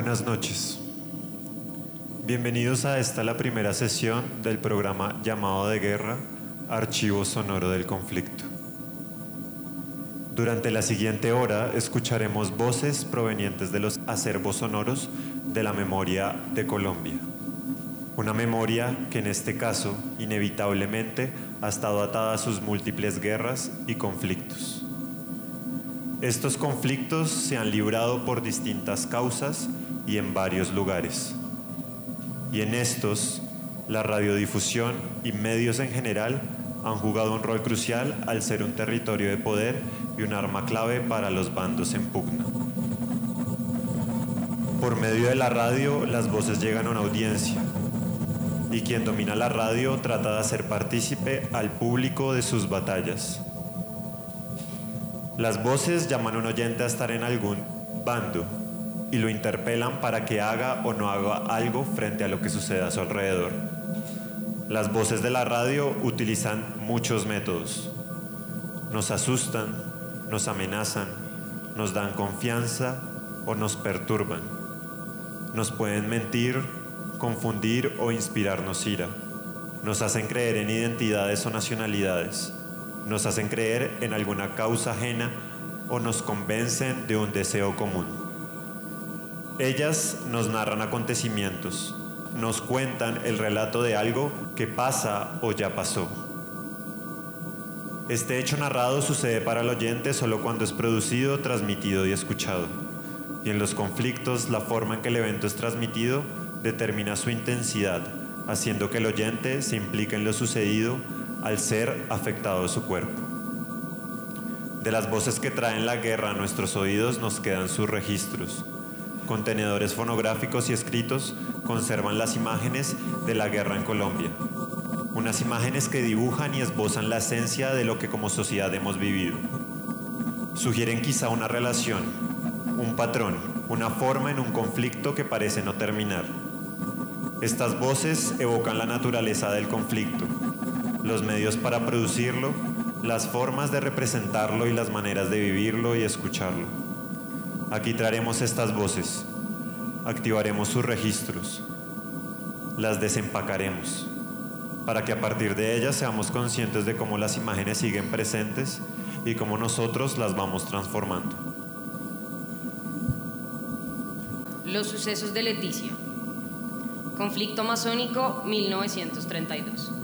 Buenas noches. Bienvenidos a esta la primera sesión del programa llamado de guerra Archivo Sonoro del Conflicto. Durante la siguiente hora escucharemos voces provenientes de los acervos sonoros de la memoria de Colombia. Una memoria que en este caso inevitablemente ha estado atada a sus múltiples guerras y conflictos. Estos conflictos se han librado por distintas causas y en varios lugares. Y en estos, la radiodifusión y medios en general han jugado un rol crucial al ser un territorio de poder y un arma clave para los bandos en pugna. Por medio de la radio, las voces llegan a una audiencia, y quien domina la radio trata de hacer partícipe al público de sus batallas. Las voces llaman a un oyente a estar en algún bando y lo interpelan para que haga o no haga algo frente a lo que sucede a su alrededor. Las voces de la radio utilizan muchos métodos. Nos asustan, nos amenazan, nos dan confianza o nos perturban. Nos pueden mentir, confundir o inspirarnos ira. Nos hacen creer en identidades o nacionalidades. Nos hacen creer en alguna causa ajena o nos convencen de un deseo común. Ellas nos narran acontecimientos, nos cuentan el relato de algo que pasa o ya pasó. Este hecho narrado sucede para el oyente solo cuando es producido, transmitido y escuchado. Y en los conflictos, la forma en que el evento es transmitido determina su intensidad, haciendo que el oyente se implique en lo sucedido al ser afectado su cuerpo. De las voces que traen la guerra a nuestros oídos nos quedan sus registros. Contenedores fonográficos y escritos conservan las imágenes de la guerra en Colombia. Unas imágenes que dibujan y esbozan la esencia de lo que como sociedad hemos vivido. Sugieren quizá una relación, un patrón, una forma en un conflicto que parece no terminar. Estas voces evocan la naturaleza del conflicto, los medios para producirlo, las formas de representarlo y las maneras de vivirlo y escucharlo. Aquí traeremos estas voces, activaremos sus registros, las desempacaremos, para que a partir de ellas seamos conscientes de cómo las imágenes siguen presentes y cómo nosotros las vamos transformando. Los sucesos de Leticia. Conflicto masónico 1932.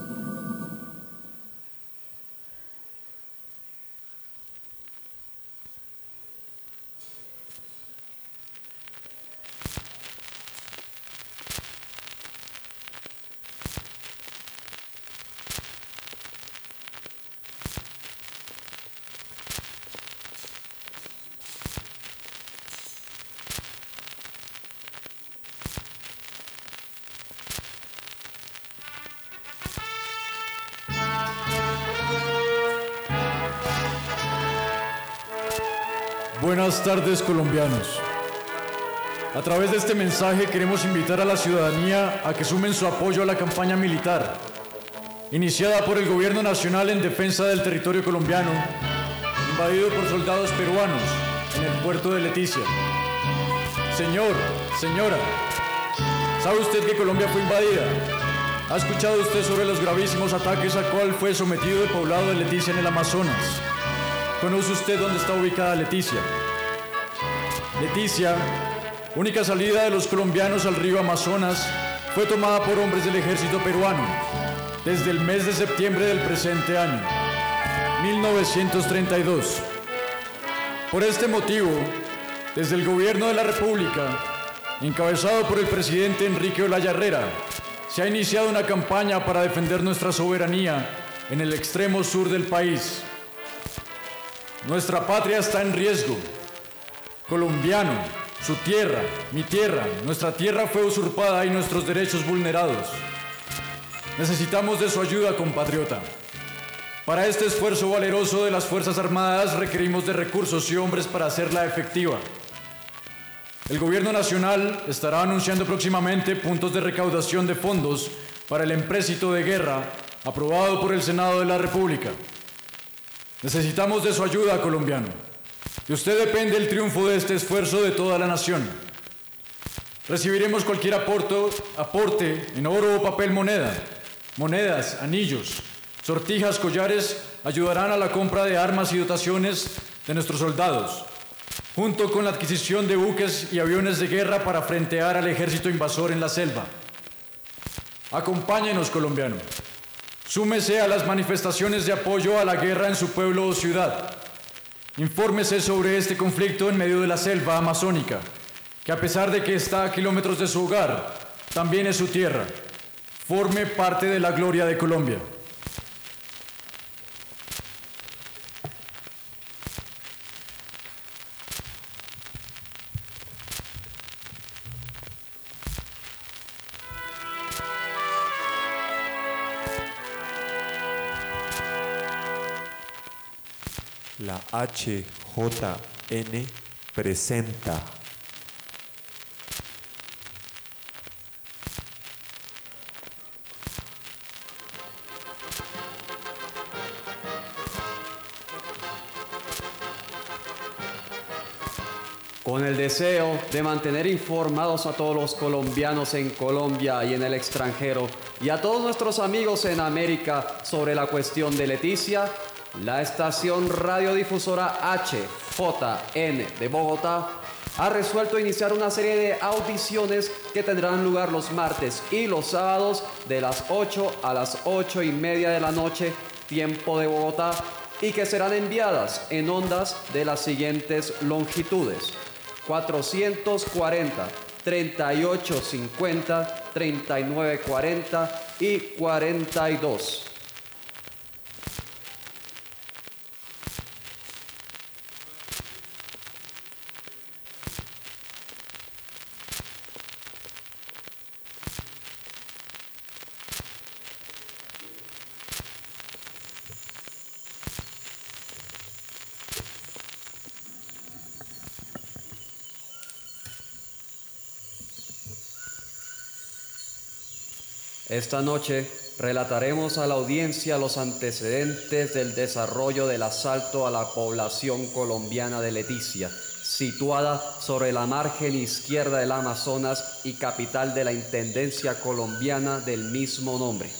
Buenas tardes colombianos. A través de este mensaje queremos invitar a la ciudadanía a que sumen su apoyo a la campaña militar, iniciada por el Gobierno Nacional en defensa del territorio colombiano, invadido por soldados peruanos en el puerto de Leticia. Señor, señora, ¿sabe usted que Colombia fue invadida? ¿Ha escuchado usted sobre los gravísimos ataques a cual fue sometido el poblado de Leticia en el Amazonas? ¿Conoce usted dónde está ubicada Leticia? Leticia, única salida de los colombianos al río Amazonas, fue tomada por hombres del ejército peruano desde el mes de septiembre del presente año, 1932. Por este motivo, desde el gobierno de la República, encabezado por el presidente Enrique Olaya Herrera, se ha iniciado una campaña para defender nuestra soberanía en el extremo sur del país. Nuestra patria está en riesgo. Colombiano, su tierra, mi tierra, nuestra tierra fue usurpada y nuestros derechos vulnerados. Necesitamos de su ayuda, compatriota. Para este esfuerzo valeroso de las Fuerzas Armadas requerimos de recursos y hombres para hacerla efectiva. El Gobierno Nacional estará anunciando próximamente puntos de recaudación de fondos para el empréstito de guerra aprobado por el Senado de la República. Necesitamos de su ayuda, colombiano. De usted depende el triunfo de este esfuerzo de toda la nación. Recibiremos cualquier aporte en oro o papel moneda. Monedas, anillos, sortijas, collares ayudarán a la compra de armas y dotaciones de nuestros soldados, junto con la adquisición de buques y aviones de guerra para frentear al ejército invasor en la selva. Acompáñenos, colombiano. Súmese a las manifestaciones de apoyo a la guerra en su pueblo o ciudad. Infórmese sobre este conflicto en medio de la selva amazónica, que a pesar de que está a kilómetros de su hogar, también es su tierra. Forme parte de la gloria de Colombia. HJN presenta. Con el deseo de mantener informados a todos los colombianos en Colombia y en el extranjero y a todos nuestros amigos en América sobre la cuestión de Leticia, la estación radiodifusora HJN de Bogotá ha resuelto iniciar una serie de audiciones que tendrán lugar los martes y los sábados de las 8 a las 8 y media de la noche, tiempo de Bogotá, y que serán enviadas en ondas de las siguientes longitudes. 440, 3850, 3940 y 42. Esta noche relataremos a la audiencia los antecedentes del desarrollo del asalto a la población colombiana de Leticia, situada sobre la margen izquierda del Amazonas y capital de la Intendencia colombiana del mismo nombre.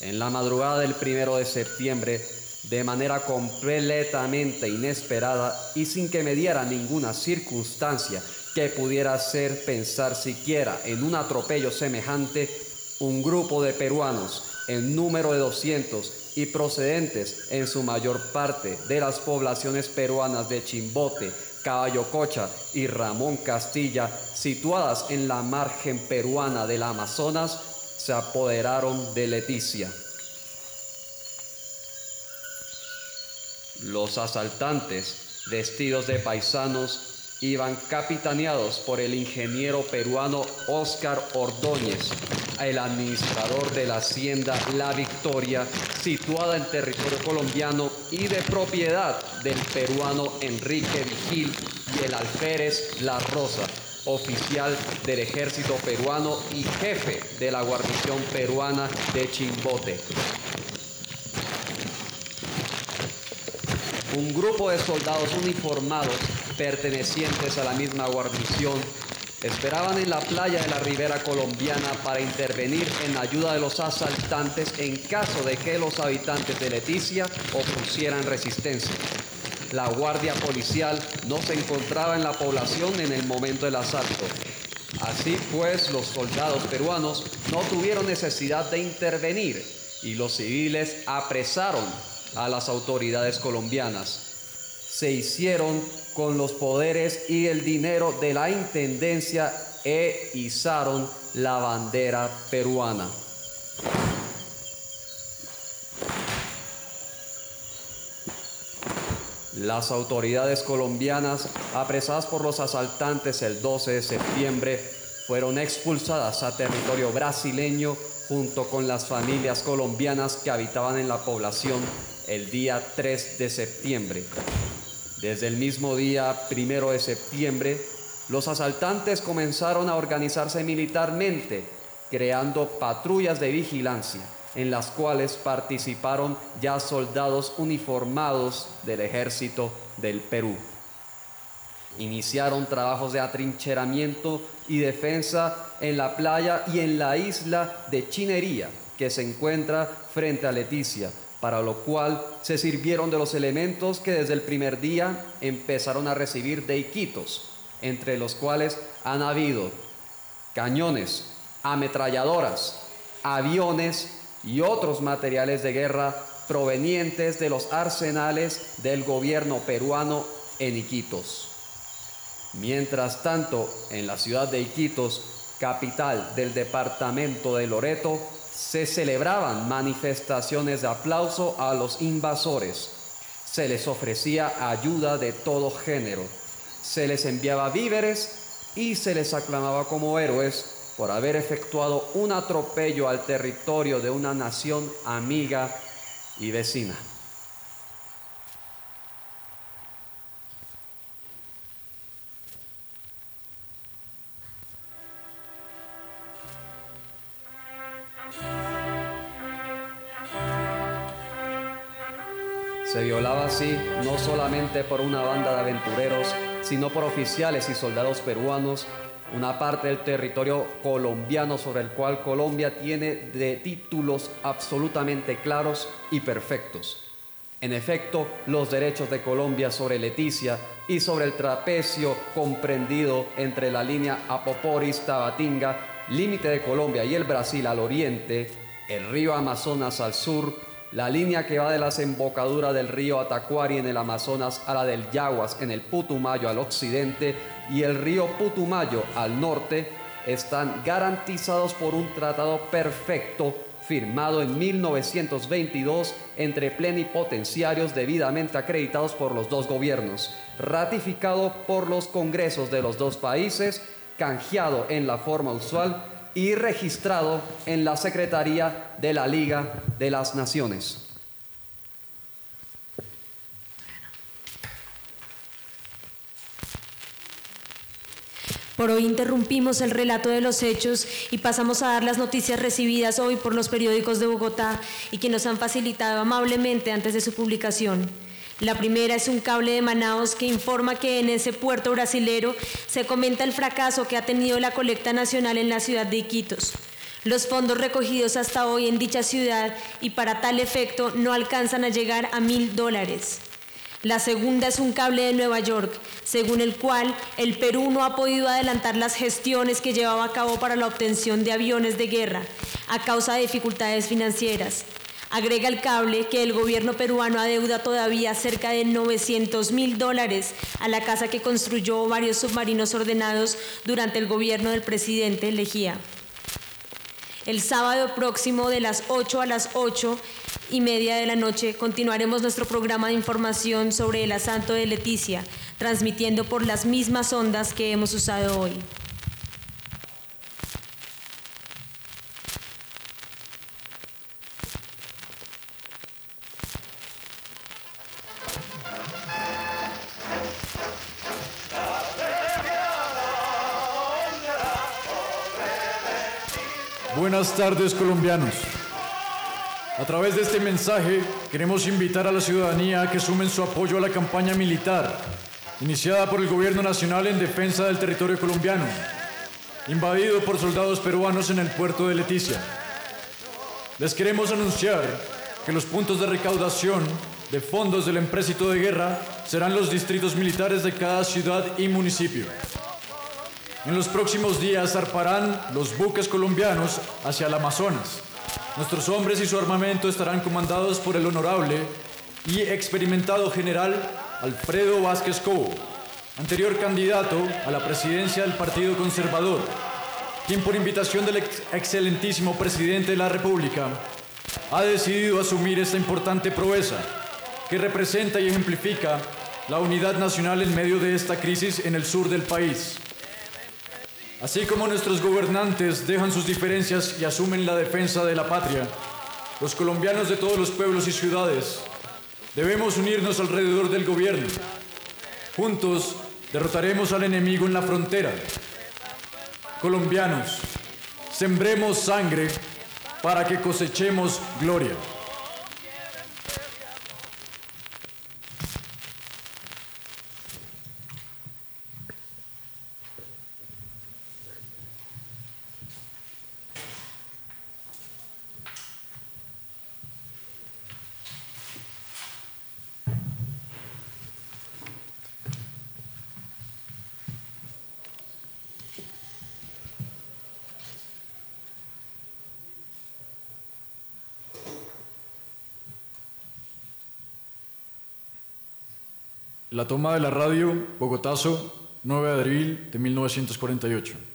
En la madrugada del primero de septiembre, de manera completamente inesperada y sin que me diera ninguna circunstancia que pudiera hacer pensar siquiera en un atropello semejante, un grupo de peruanos en número de 200 y procedentes en su mayor parte de las poblaciones peruanas de Chimbote, Caballo Cocha y Ramón Castilla, situadas en la margen peruana del Amazonas, se apoderaron de Leticia. Los asaltantes, vestidos de paisanos, iban capitaneados por el ingeniero peruano Óscar Ordóñez, el administrador de la hacienda La Victoria, situada en territorio colombiano y de propiedad del peruano Enrique Vigil y el alférez La Rosa, oficial del ejército peruano y jefe de la guarnición peruana de Chimbote. Un grupo de soldados uniformados pertenecientes a la misma guarnición esperaban en la playa de la ribera colombiana para intervenir en ayuda de los asaltantes en caso de que los habitantes de Leticia opusieran resistencia. La guardia policial no se encontraba en la población en el momento del asalto. Así pues, los soldados peruanos no tuvieron necesidad de intervenir y los civiles apresaron a las autoridades colombianas. Se hicieron con los poderes y el dinero de la Intendencia e izaron la bandera peruana. Las autoridades colombianas, apresadas por los asaltantes el 12 de septiembre, fueron expulsadas a territorio brasileño junto con las familias colombianas que habitaban en la población el día 3 de septiembre. Desde el mismo día primero de septiembre, los asaltantes comenzaron a organizarse militarmente, creando patrullas de vigilancia, en las cuales participaron ya soldados uniformados del ejército del Perú. Iniciaron trabajos de atrincheramiento y defensa en la playa y en la isla de Chinería, que se encuentra frente a Leticia, para lo cual se sirvieron de los elementos que desde el primer día empezaron a recibir de Iquitos, entre los cuales han habido cañones, ametralladoras, aviones y otros materiales de guerra provenientes de los arsenales del gobierno peruano en Iquitos. Mientras tanto, en la ciudad de Iquitos, capital del departamento de Loreto, se celebraban manifestaciones de aplauso a los invasores. Se les ofrecía ayuda de todo género. Se les enviaba víveres y se les aclamaba como héroes por haber efectuado un atropello al territorio de una nación amiga y vecina. Así no solamente por una banda de aventureros, sino por oficiales y soldados peruanos, una parte del territorio colombiano sobre el cual Colombia tiene de títulos absolutamente claros y perfectos. En efecto, los derechos de Colombia sobre Leticia y sobre el trapecio comprendido entre la línea Apoporis-Tabatinga, límite de Colombia y el Brasil al oriente, el río Amazonas al sur, la línea que va de la desembocadura del río Atacuari en el Amazonas a la del Yaguas en el Putumayo al occidente y el río Putumayo al norte están garantizados por un tratado perfecto firmado en 1922 entre plenipotenciarios debidamente acreditados por los dos gobiernos, ratificado por los congresos de los dos países, canjeado en la forma usual y registrado en la Secretaría de la Liga de las Naciones. Por hoy interrumpimos el relato de los hechos y pasamos a dar las noticias recibidas hoy por los periódicos de Bogotá y que nos han facilitado amablemente antes de su publicación. La primera es un cable de Manaos que informa que en ese puerto brasilero se comenta el fracaso que ha tenido la colecta nacional en la ciudad de Iquitos. Los fondos recogidos hasta hoy en dicha ciudad y para tal efecto no alcanzan a llegar a mil dólares. La segunda es un cable de Nueva York, según el cual el Perú no ha podido adelantar las gestiones que llevaba a cabo para la obtención de aviones de guerra a causa de dificultades financieras. Agrega el cable que el gobierno peruano adeuda todavía cerca de 900 mil dólares a la casa que construyó varios submarinos ordenados durante el gobierno del presidente Lejía. El sábado próximo de las 8 a las 8 y media de la noche continuaremos nuestro programa de información sobre el asalto de Leticia, transmitiendo por las mismas ondas que hemos usado hoy. Tardes colombianos. A través de este mensaje queremos invitar a la ciudadanía a que sumen su apoyo a la campaña militar iniciada por el Gobierno Nacional en defensa del territorio colombiano, invadido por soldados peruanos en el puerto de Leticia. Les queremos anunciar que los puntos de recaudación de fondos del empréstito de guerra serán los distritos militares de cada ciudad y municipio. En los próximos días zarparán los buques colombianos hacia el Amazonas. Nuestros hombres y su armamento estarán comandados por el honorable y experimentado general Alfredo Vázquez Cobo, anterior candidato a la presidencia del Partido Conservador, quien por invitación del excelentísimo presidente de la República ha decidido asumir esta importante proeza que representa y ejemplifica la unidad nacional en medio de esta crisis en el sur del país. Así como nuestros gobernantes dejan sus diferencias y asumen la defensa de la patria, los colombianos de todos los pueblos y ciudades debemos unirnos alrededor del gobierno. Juntos derrotaremos al enemigo en la frontera. Colombianos, sembremos sangre para que cosechemos gloria. La toma de la radio, Bogotazo, 9 de abril de 1948.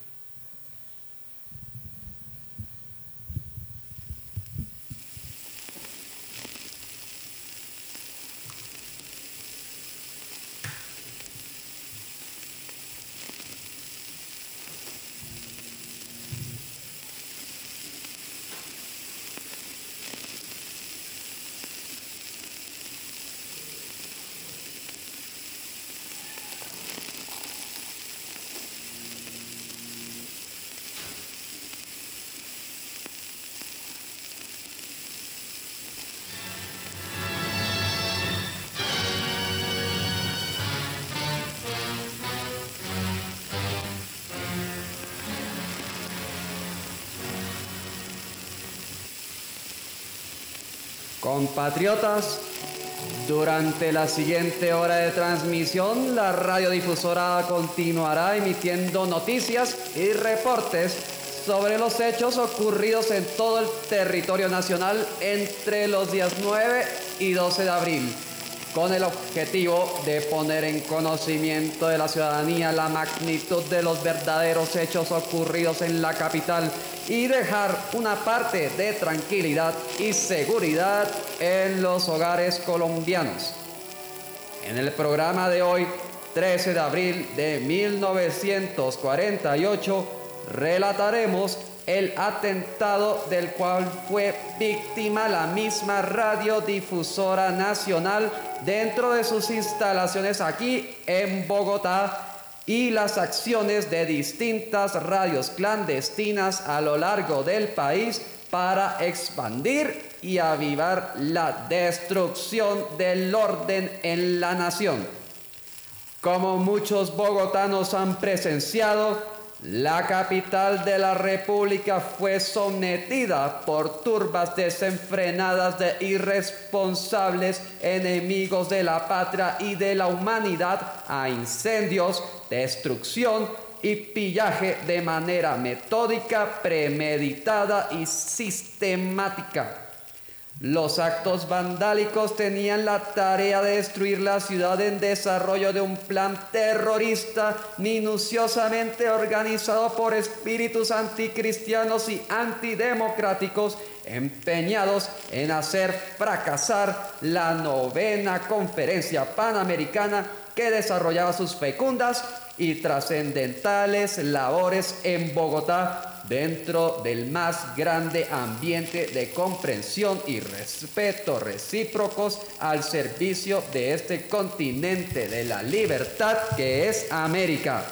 Compatriotas, durante la siguiente hora de transmisión, la radiodifusora continuará emitiendo noticias y reportes sobre los hechos ocurridos en todo el territorio nacional entre los días 9 y 12 de abril con el objetivo de poner en conocimiento de la ciudadanía la magnitud de los verdaderos hechos ocurridos en la capital y dejar una parte de tranquilidad y seguridad en los hogares colombianos. En el programa de hoy, 13 de abril de 1948, relataremos el atentado del cual fue víctima la misma radiodifusora nacional dentro de sus instalaciones aquí en Bogotá y las acciones de distintas radios clandestinas a lo largo del país para expandir y avivar la destrucción del orden en la nación. Como muchos bogotanos han presenciado, la capital de la República fue sometida por turbas desenfrenadas de irresponsables enemigos de la patria y de la humanidad a incendios, destrucción y pillaje de manera metódica, premeditada y sistemática. Los actos vandálicos tenían la tarea de destruir la ciudad en desarrollo de un plan terrorista minuciosamente organizado por espíritus anticristianos y antidemocráticos empeñados en hacer fracasar la novena conferencia panamericana que desarrollaba sus fecundas y trascendentales labores en Bogotá dentro del más grande ambiente de comprensión y respeto recíprocos al servicio de este continente de la libertad que es América.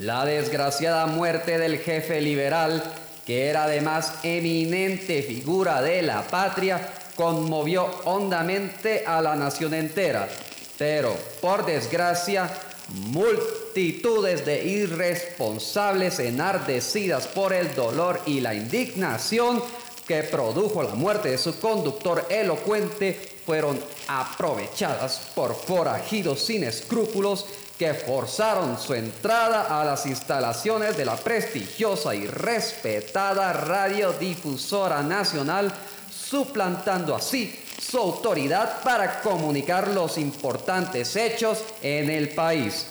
La desgraciada muerte del jefe liberal, que era además eminente figura de la patria, conmovió hondamente a la nación entera. Pero, por desgracia, multitudes de irresponsables enardecidas por el dolor y la indignación que produjo la muerte de su conductor elocuente fueron aprovechadas por forajidos sin escrúpulos que forzaron su entrada a las instalaciones de la prestigiosa y respetada radiodifusora nacional, suplantando así su autoridad para comunicar los importantes hechos en el país.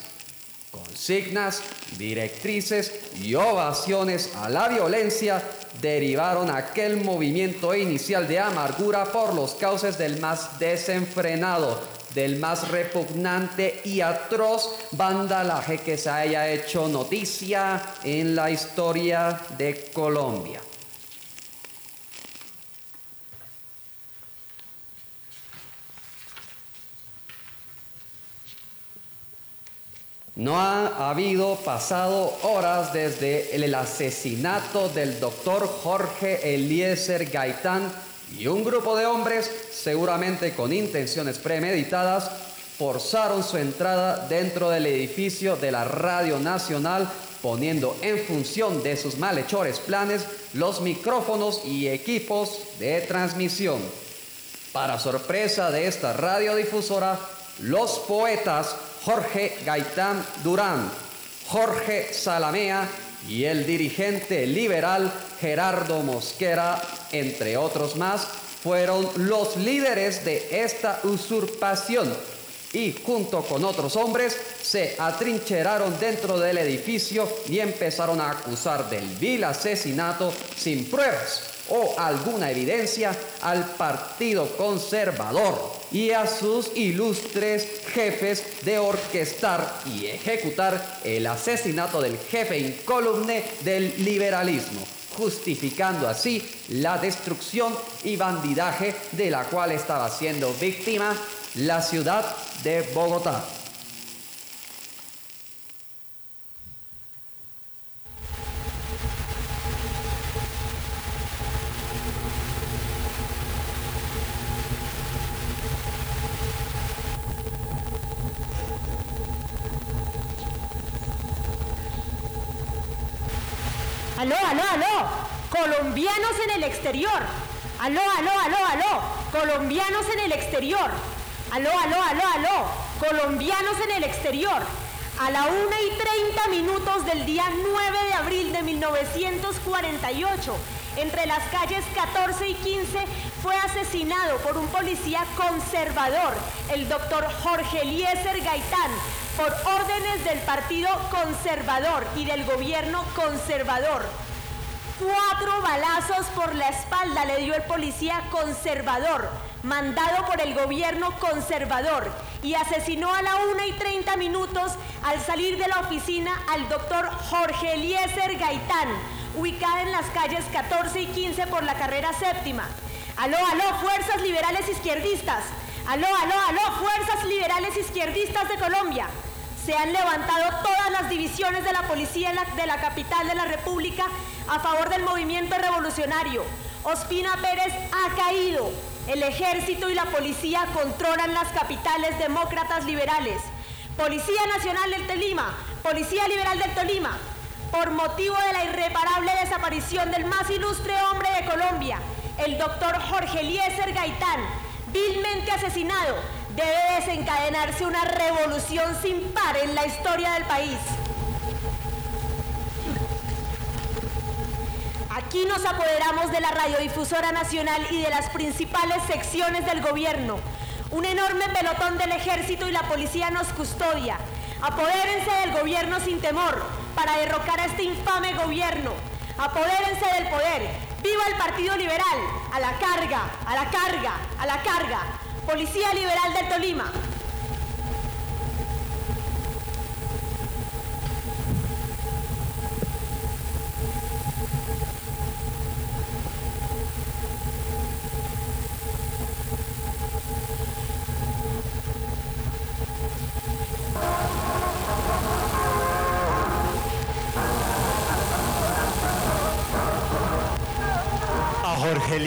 Consignas, directrices y ovaciones a la violencia derivaron aquel movimiento inicial de amargura por los cauces del más desenfrenado, del más repugnante y atroz vandalaje que se haya hecho noticia en la historia de Colombia. No ha habido pasado horas desde el asesinato del doctor Jorge Eliezer Gaitán y un grupo de hombres, seguramente con intenciones premeditadas, forzaron su entrada dentro del edificio de la Radio Nacional, poniendo en función de sus malhechores planes los micrófonos y equipos de transmisión. Para sorpresa de esta radiodifusora, los poetas Jorge Gaitán Durán, Jorge Salamea y el dirigente liberal Gerardo Mosquera, entre otros más, fueron los líderes de esta usurpación y junto con otros hombres se atrincheraron dentro del edificio y empezaron a acusar del vil asesinato sin pruebas o alguna evidencia al Partido Conservador y a sus ilustres jefes de orquestar y ejecutar el asesinato del jefe incólume del liberalismo, justificando así la destrucción y bandidaje de la cual estaba siendo víctima la ciudad de Bogotá. Aló, aló, aló. Colombianos en el exterior. Aló, aló, aló, aló. Colombianos en el exterior. Aló, aló, aló, aló. Colombianos en el exterior. A la 1 y 30 minutos del día 9 de abril de 1948, entre las calles 14 y 15, fue asesinado por un policía conservador, el doctor Jorge Eliezer Gaitán, por órdenes del Partido Conservador y del gobierno conservador. Cuatro balazos por la espalda le dio el policía conservador, mandado por el gobierno conservador, y asesinó a la 1 y 30 minutos al salir de la oficina al doctor Jorge Eliezer Gaitán, ubicada en las calles 14 y 15 por la carrera séptima. Aló, aló, fuerzas liberales izquierdistas. Aló, aló, aló, fuerzas liberales izquierdistas de Colombia. Se han levantado todas las divisiones de la policía de la capital de la República a favor del movimiento revolucionario. Ospina Pérez ha caído. El ejército y la policía controlan las capitales demócratas liberales. Policía Nacional del Tolima, Policía Liberal del Tolima, por motivo de la irreparable desaparición del más ilustre hombre de Colombia, el doctor Jorge Eliezer Gaitán, vilmente asesinado, debe desencadenarse una revolución sin par en la historia del país. Aquí nos apoderamos de la radiodifusora nacional y de las principales secciones del gobierno. Un enorme pelotón del ejército y la policía nos custodia. Apodérense del gobierno sin temor para derrocar a este infame gobierno. Apodérense del poder. ¡Viva el Partido Liberal! A la carga, a la carga, a la carga. Policía Liberal del Tolima.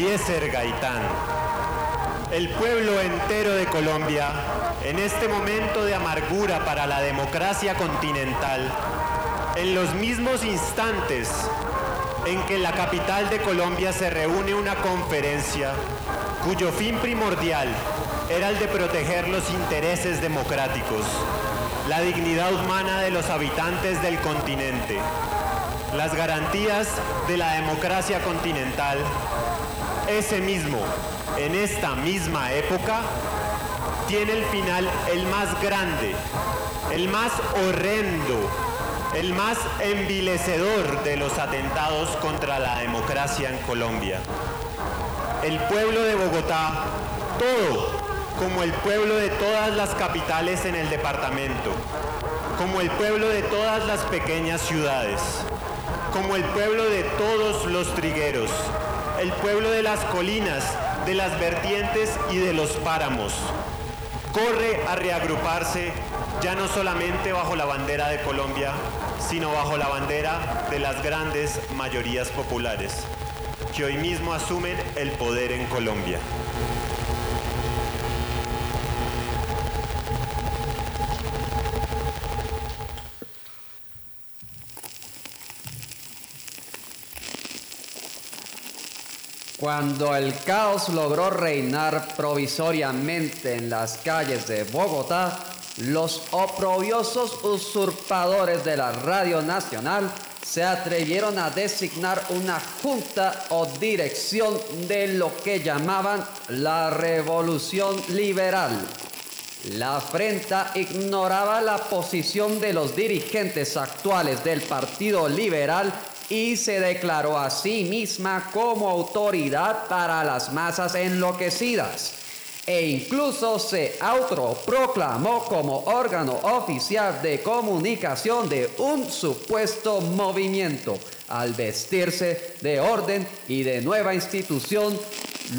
Eliezer Gaitán, el pueblo entero de Colombia, en este momento de amargura para la democracia continental, en los mismos instantes en que en la capital de Colombia se reúne una conferencia cuyo fin primordial era el de proteger los intereses democráticos, la dignidad humana de los habitantes del continente, las garantías de la democracia continental, ese mismo, en esta misma época, tiene el final el más grande, el más horrendo, el más envilecedor de los atentados contra la democracia en Colombia. El pueblo de Bogotá, todo como el pueblo de todas las capitales en el departamento, como el pueblo de todas las pequeñas ciudades, como el pueblo de todos los trigueros, el pueblo de las colinas, de las vertientes y de los páramos. Corre a reagruparse ya no solamente bajo la bandera de Colombia, sino bajo la bandera de las grandes mayorías populares, que hoy mismo asumen el poder en Colombia. Cuando el caos logró reinar provisoriamente en las calles de Bogotá, los oprobiosos usurpadores de la Radio Nacional se atrevieron a designar una junta o dirección de lo que llamaban la Revolución Liberal. La afrenta ignoraba la posición de los dirigentes actuales del Partido Liberal y se declaró a sí misma como autoridad para las masas enloquecidas e incluso se autoproclamó como órgano oficial de comunicación de un supuesto movimiento. Al vestirse de orden y de nueva institución,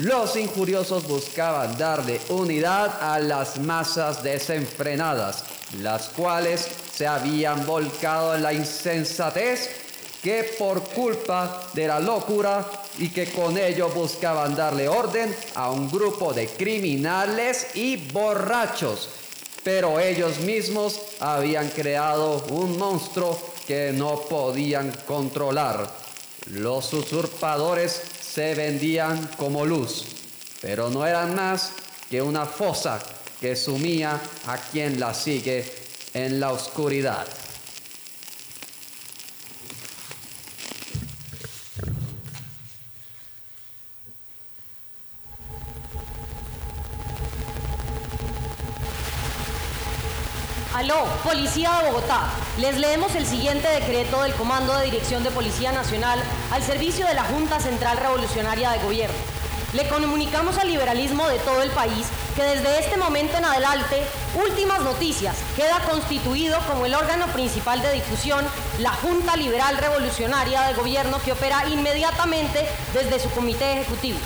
los injuriosos buscaban darle unidad a las masas desenfrenadas, las cuales se habían volcado en la insensatez que por culpa de la locura y que con ello buscaban darle orden a un grupo de criminales y borrachos. Pero ellos mismos habían creado un monstruo que no podían controlar. Los usurpadores se vendían como luz, pero no eran más que una fosa que sumía a quien la sigue en la oscuridad. Aló, Policía de Bogotá. Les leemos el siguiente decreto del Comando de Dirección de Policía Nacional al servicio de la Junta Central Revolucionaria de Gobierno. Le comunicamos al liberalismo de todo el país que desde este momento en adelante, últimas noticias, queda constituido como el órgano principal de difusión la Junta Liberal Revolucionaria de Gobierno que opera inmediatamente desde su comité ejecutivo.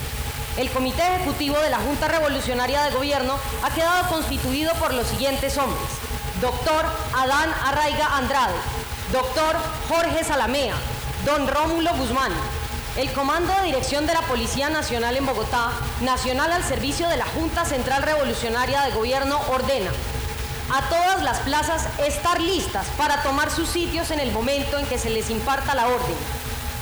El comité ejecutivo de la Junta Revolucionaria de Gobierno ha quedado constituido por los siguientes hombres. Doctor Adán Arraiga Andrade, Doctor Jorge Salamea, Don Rómulo Guzmán. El Comando de Dirección de la Policía Nacional en Bogotá, nacional al servicio de la Junta Central Revolucionaria de Gobierno, ordena a todas las plazas estar listas para tomar sus sitios en el momento en que se les imparta la orden.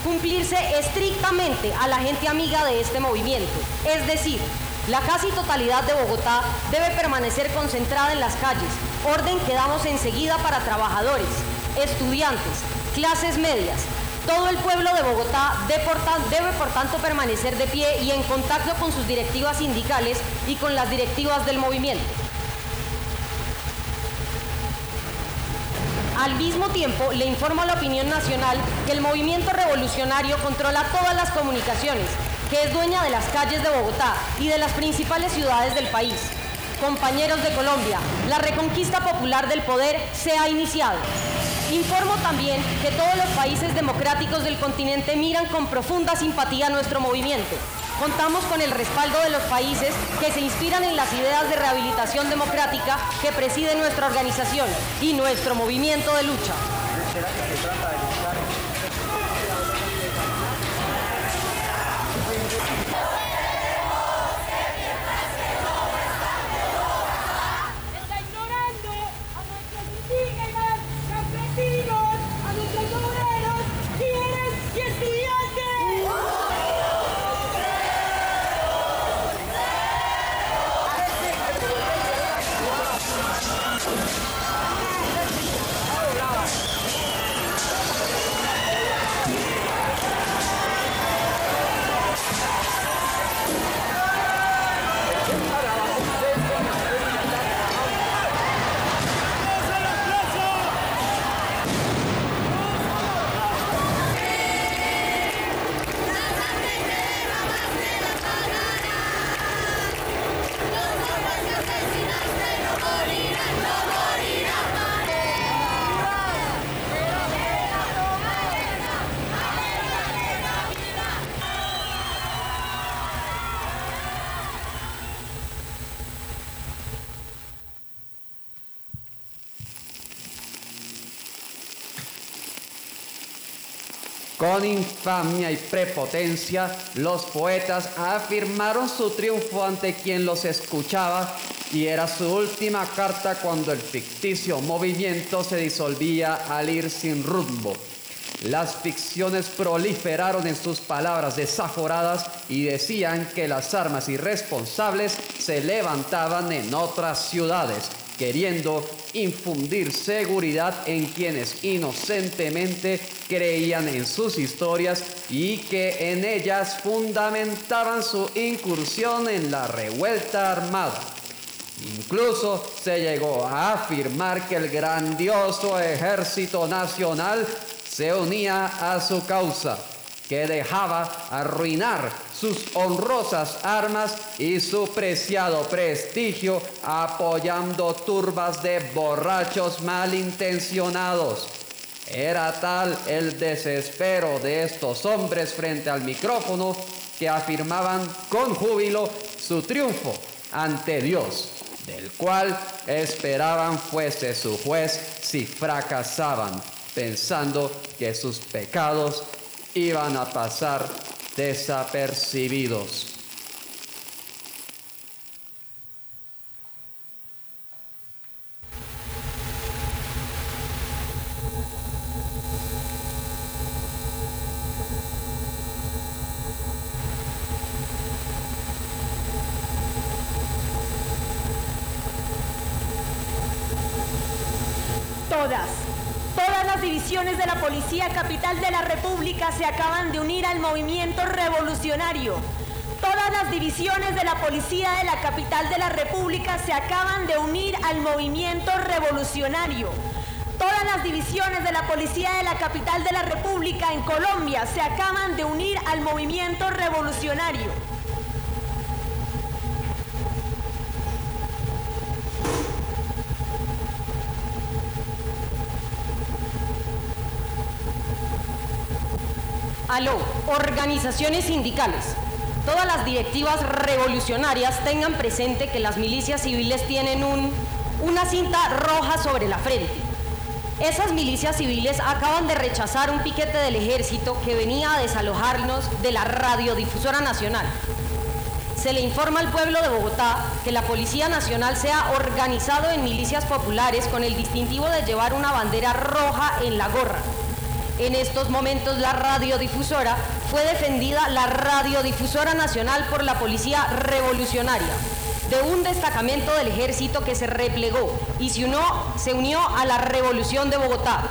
Cumplirse estrictamente a la gente amiga de este movimiento, es decir, la casi totalidad de Bogotá debe permanecer concentrada en las calles, orden que damos enseguida para trabajadores, estudiantes, clases medias. Todo el pueblo de Bogotá debe por tanto permanecer de pie y en contacto con sus directivas sindicales y con las directivas del movimiento. Al mismo tiempo, le informo a la opinión nacional que el movimiento revolucionario controla todas las comunicaciones, que es dueña de las calles de Bogotá y de las principales ciudades del país. Compañeros de Colombia, la reconquista popular del poder se ha iniciado. Informo también que todos los países democráticos del continente miran con profunda simpatía nuestro movimiento. Contamos con el respaldo de los países que se inspiran en las ideas de rehabilitación democrática que preside nuestra organización y nuestro movimiento de lucha. Con infamia y prepotencia, los poetas afirmaron su triunfo ante quien los escuchaba y era su última carta cuando el ficticio movimiento se disolvía al ir sin rumbo. Las ficciones proliferaron en sus palabras desaforadas y decían que las armas irresponsables se levantaban en otras ciudades queriendo infundir seguridad en quienes inocentemente creían en sus historias y que en ellas fundamentaban su incursión en la revuelta armada. Incluso se llegó a afirmar que el grandioso ejército nacional se unía a su causa, que dejaba arruinar sus honrosas armas y su preciado prestigio apoyando turbas de borrachos malintencionados. Era tal el desespero de estos hombres frente al micrófono que afirmaban con júbilo su triunfo ante Dios del cual esperaban fuese su juez si fracasaban, pensando que sus pecados iban a pasar desapercibidos. Todas, divisiones de la Policía Capital de la República se acaban de unir al movimiento revolucionario. Todas las divisiones de la Policía de la Capital de la República se acaban de unir al movimiento revolucionario. Todas las divisiones de la Policía de la Capital de la República en Colombia se acaban de unir al movimiento revolucionario. Aló, organizaciones sindicales. Todas las directivas revolucionarias tengan presente que las milicias civiles tienen un, una cinta roja sobre la frente. Esas milicias civiles acaban de rechazar un piquete del ejército que venía a desalojarnos de la radiodifusora nacional. Se le informa al pueblo de Bogotá que la Policía Nacional se ha organizado en milicias populares con el distintivo de llevar una bandera roja en la gorra. En estos momentos la radiodifusora fue defendida la radiodifusora nacional por la Policía Revolucionaria de un destacamento del ejército que se replegó y se unió, se unió a la revolución de Bogotá.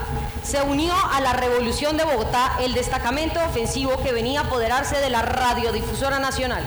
Se unió a la revolución de Bogotá el destacamento ofensivo que venía a apoderarse de la radiodifusora nacional.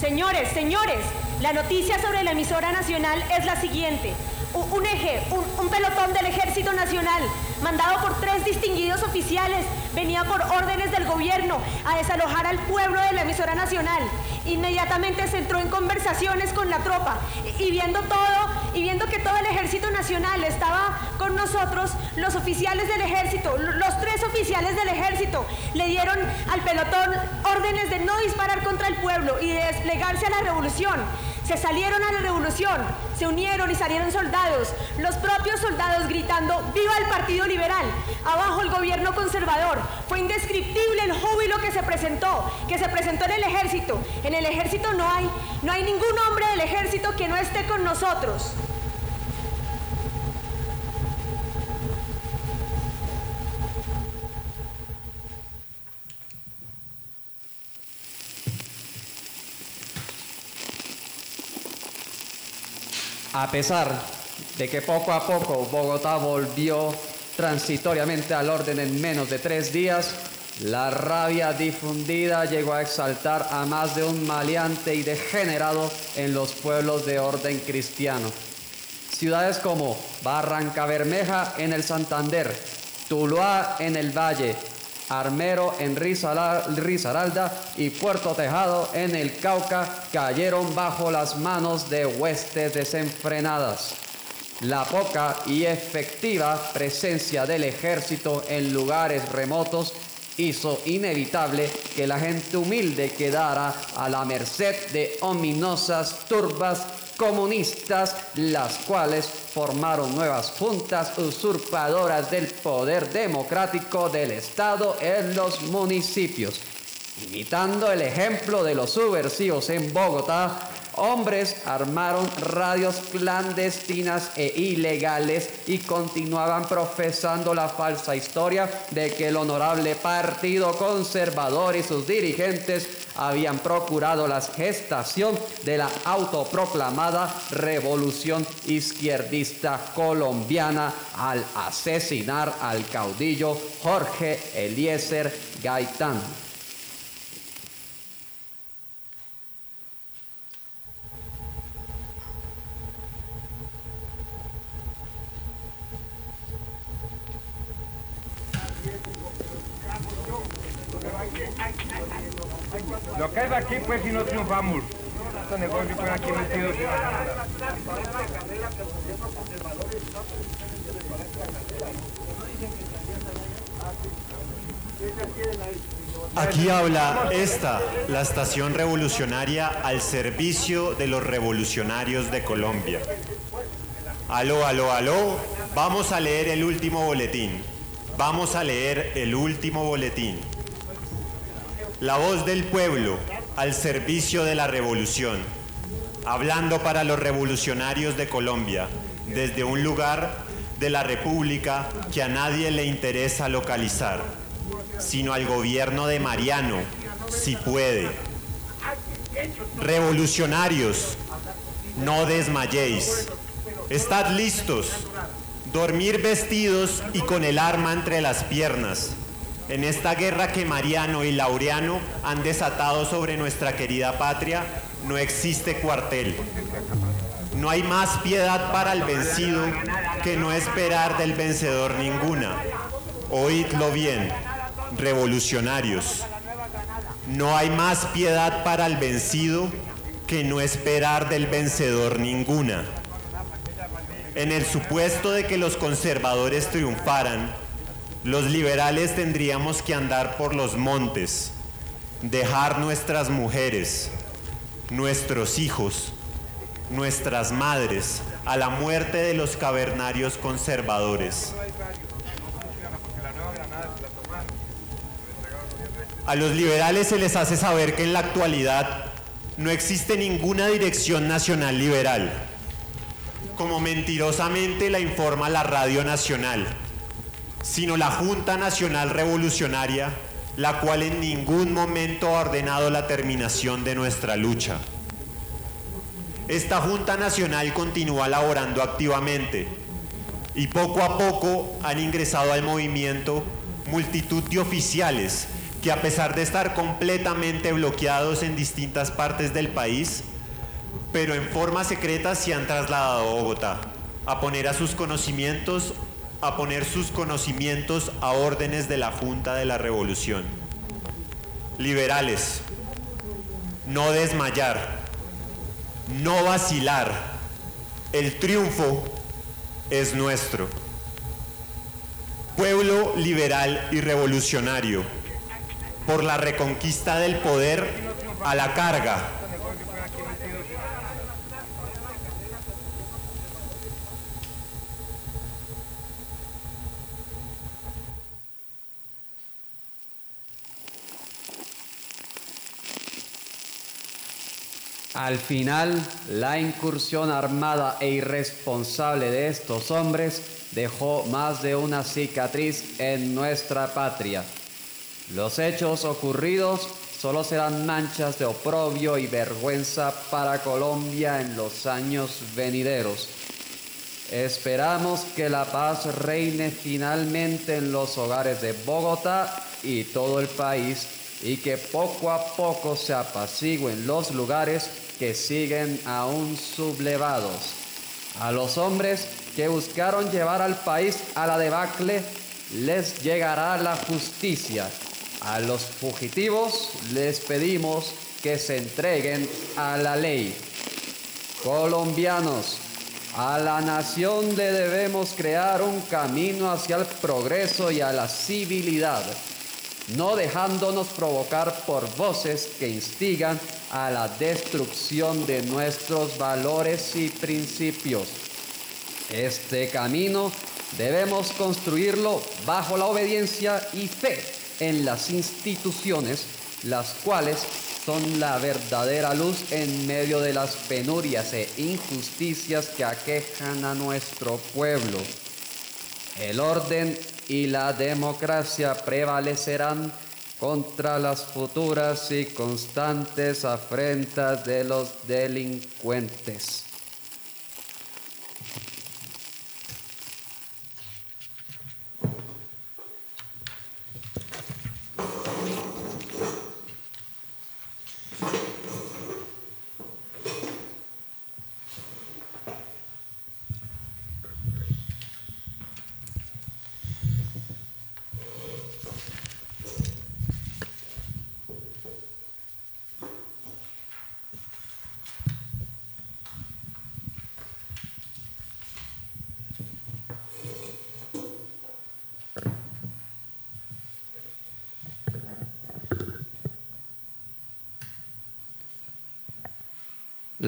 Señores, señores, la noticia sobre la emisora nacional es la siguiente. Un eje, un, pelotón del Ejército Nacional, mandado por tres distinguidos oficiales, venía por órdenes del gobierno a desalojar al pueblo de la emisora nacional. Inmediatamente se entró en conversaciones con la tropa y, viendo todo, y viendo que todo el Ejército Nacional estaba con nosotros, los oficiales del ejército, los tres oficiales del ejército, le dieron al pelotón órdenes de no disparar contra el pueblo y de desplegarse a la revolución. Se salieron a la revolución, se unieron y salieron soldados, los propios soldados gritando ¡Viva el Partido Liberal! Abajo el gobierno conservador. Fue indescriptible el júbilo que se presentó, que se presentó en el ejército. En el ejército no hay, no hay ningún hombre del ejército que no esté con nosotros. A pesar de que poco a poco Bogotá volvió transitoriamente al orden en menos de tres días, la rabia difundida llegó a exaltar a más de un maleante y degenerado en los pueblos de orden cristiano. Ciudades como Barranca Bermeja en el Santander, Tuluá en el Valle, Armero en Risaralda y Puerto Tejado en el Cauca cayeron bajo las manos de huestes desenfrenadas. La poca y efectiva presencia del ejército en lugares remotos hizo inevitable que la gente humilde quedara a la merced de ominosas turbas comunistas, las cuales formaron nuevas juntas usurpadoras del poder democrático del Estado en los municipios. Imitando el ejemplo de los subversivos en Bogotá, hombres armaron radios clandestinas e ilegales y continuaban profesando la falsa historia de que el honorable Partido Conservador y sus dirigentes habían procurado la gestación de la autoproclamada revolución izquierdista colombiana al asesinar al caudillo Jorge Eliezer Gaitán. Lo que es aquí, pues, si no triunfamos. Aquí habla esta, la estación revolucionaria al servicio de los revolucionarios de Colombia. Aló, aló, aló, vamos a leer el último boletín. Vamos a leer el último boletín. La voz del pueblo al servicio de la revolución. Hablando para los revolucionarios de Colombia desde un lugar de la República que a nadie le interesa localizar, sino al gobierno de Mariano, si puede. Revolucionarios, no desmayéis. Estad listos. Dormir vestidos y con el arma entre las piernas. En esta guerra que Mariano y Laureano han desatado sobre nuestra querida patria, no existe cuartel. No hay más piedad para el vencido que no esperar del vencedor ninguna. Oídlo bien, revolucionarios. No hay más piedad para el vencido que no esperar del vencedor ninguna. En el supuesto de que los conservadores triunfaran, los liberales tendríamos que andar por los montes, dejar nuestras mujeres, nuestros hijos, nuestras madres a la muerte de los cavernarios conservadores. A los liberales se les hace saber que en la actualidad no existe ninguna dirección nacional liberal, como mentirosamente la informa la Radio Nacional, sino la Junta Nacional Revolucionaria, la cual en ningún momento ha ordenado la terminación de nuestra lucha. Esta Junta Nacional continúa laborando activamente y poco a poco han ingresado al movimiento multitud de oficiales que a pesar de estar completamente bloqueados en distintas partes del país, pero en forma secreta se han trasladado a Bogotá a poner a sus conocimientos a poner sus conocimientos a órdenes de la Junta de la Revolución. Liberales, no desmayar, no vacilar. El triunfo es nuestro. Pueblo liberal y revolucionario, por la reconquista del poder a la carga. Al final, la incursión armada e irresponsable de estos hombres dejó más de una cicatriz en nuestra patria. Los hechos ocurridos solo serán manchas de oprobio y vergüenza para Colombia en los años venideros. Esperamos que la paz reine finalmente en los hogares de Bogotá y todo el país y que poco a poco se apacigüen los lugares que siguen aún sublevados. A los hombres que buscaron llevar al país a la debacle les llegará la justicia. A los fugitivos les pedimos que se entreguen a la ley. Colombianos, a la nación le debemos crear un camino hacia el progreso y a la civilidad no dejándonos provocar por voces que instigan a la destrucción de nuestros valores y principios. Este camino debemos construirlo bajo la obediencia y fe en las instituciones, las cuales son la verdadera luz en medio de las penurias e injusticias que aquejan a nuestro pueblo. El orden y la democracia prevalecerán contra las futuras y constantes afrentas de los delincuentes.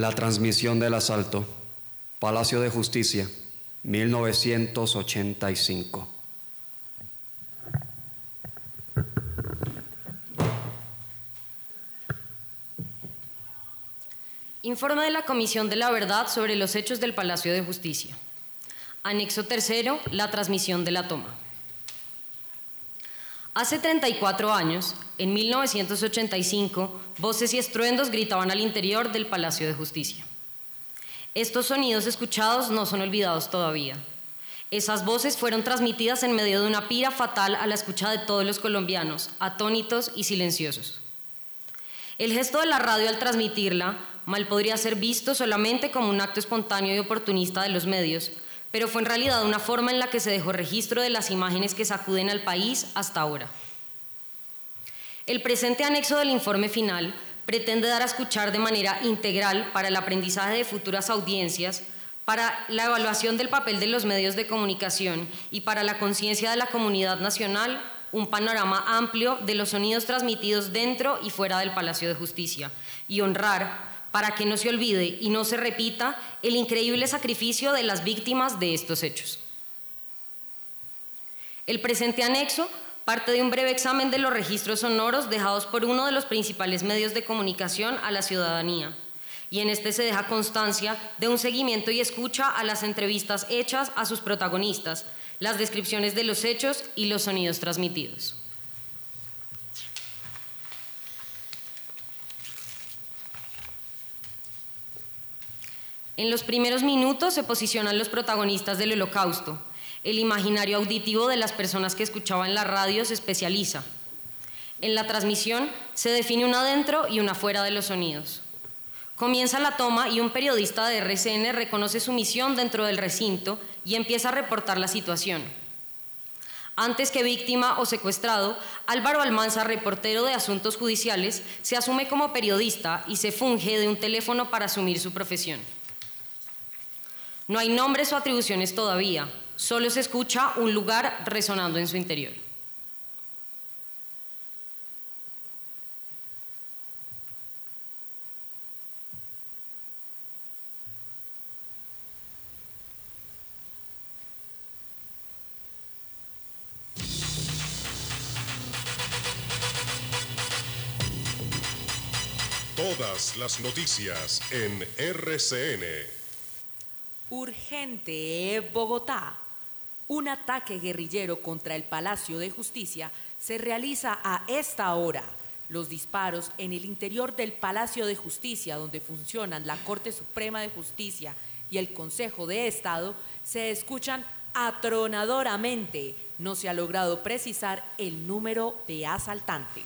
La transmisión del asalto. Palacio de Justicia, 1985. Informe de la Comisión de la Verdad sobre los hechos del Palacio de Justicia. Anexo tercero, la transmisión de la toma. Hace 34 años, en 1985, voces y estruendos gritaban al interior del Palacio de Justicia. Estos sonidos escuchados no son olvidados todavía. Esas voces fueron transmitidas en medio de una pira fatal a la escucha de todos los colombianos, atónitos y silenciosos. El gesto de la radio al transmitirla mal podría ser visto solamente como un acto espontáneo y oportunista de los medios, pero fue en realidad una forma en la que se dejó registro de las imágenes que sacuden al país hasta ahora. El presente anexo del informe final pretende dar a escuchar de manera integral para el aprendizaje de futuras audiencias, para la evaluación del papel de los medios de comunicación y para la conciencia de la comunidad nacional un panorama amplio de los sonidos transmitidos dentro y fuera del Palacio de Justicia y honrar para que no se olvide y no se repita el increíble sacrificio de las víctimas de estos hechos. El presente anexo parte de un breve examen de los registros sonoros dejados por uno de los principales medios de comunicación a la ciudadanía, y en este se deja constancia de un seguimiento y escucha a las entrevistas hechas a sus protagonistas, las descripciones de los hechos y los sonidos transmitidos. En los primeros minutos se posicionan los protagonistas del holocausto. El imaginario auditivo de las personas que escuchaban la radio se especializa. En la transmisión se define una dentro y una fuera de los sonidos. Comienza la toma y un periodista de RCN reconoce su misión dentro del recinto y empieza a reportar la situación. Antes que víctima o secuestrado, Álvaro Almanza, reportero de asuntos judiciales, se asume como periodista y se funge de un teléfono para asumir su profesión. No hay nombres o atribuciones todavía, solo se escucha un lugar resonando en su interior. Todas las noticias en RCN. Urgente Bogotá. Un ataque guerrillero contra el Palacio de Justicia se realiza a esta hora. Los disparos en el interior del Palacio de Justicia, donde funcionan la Corte Suprema de Justicia y el Consejo de Estado, se escuchan atronadoramente. No se ha logrado precisar el número de asaltantes.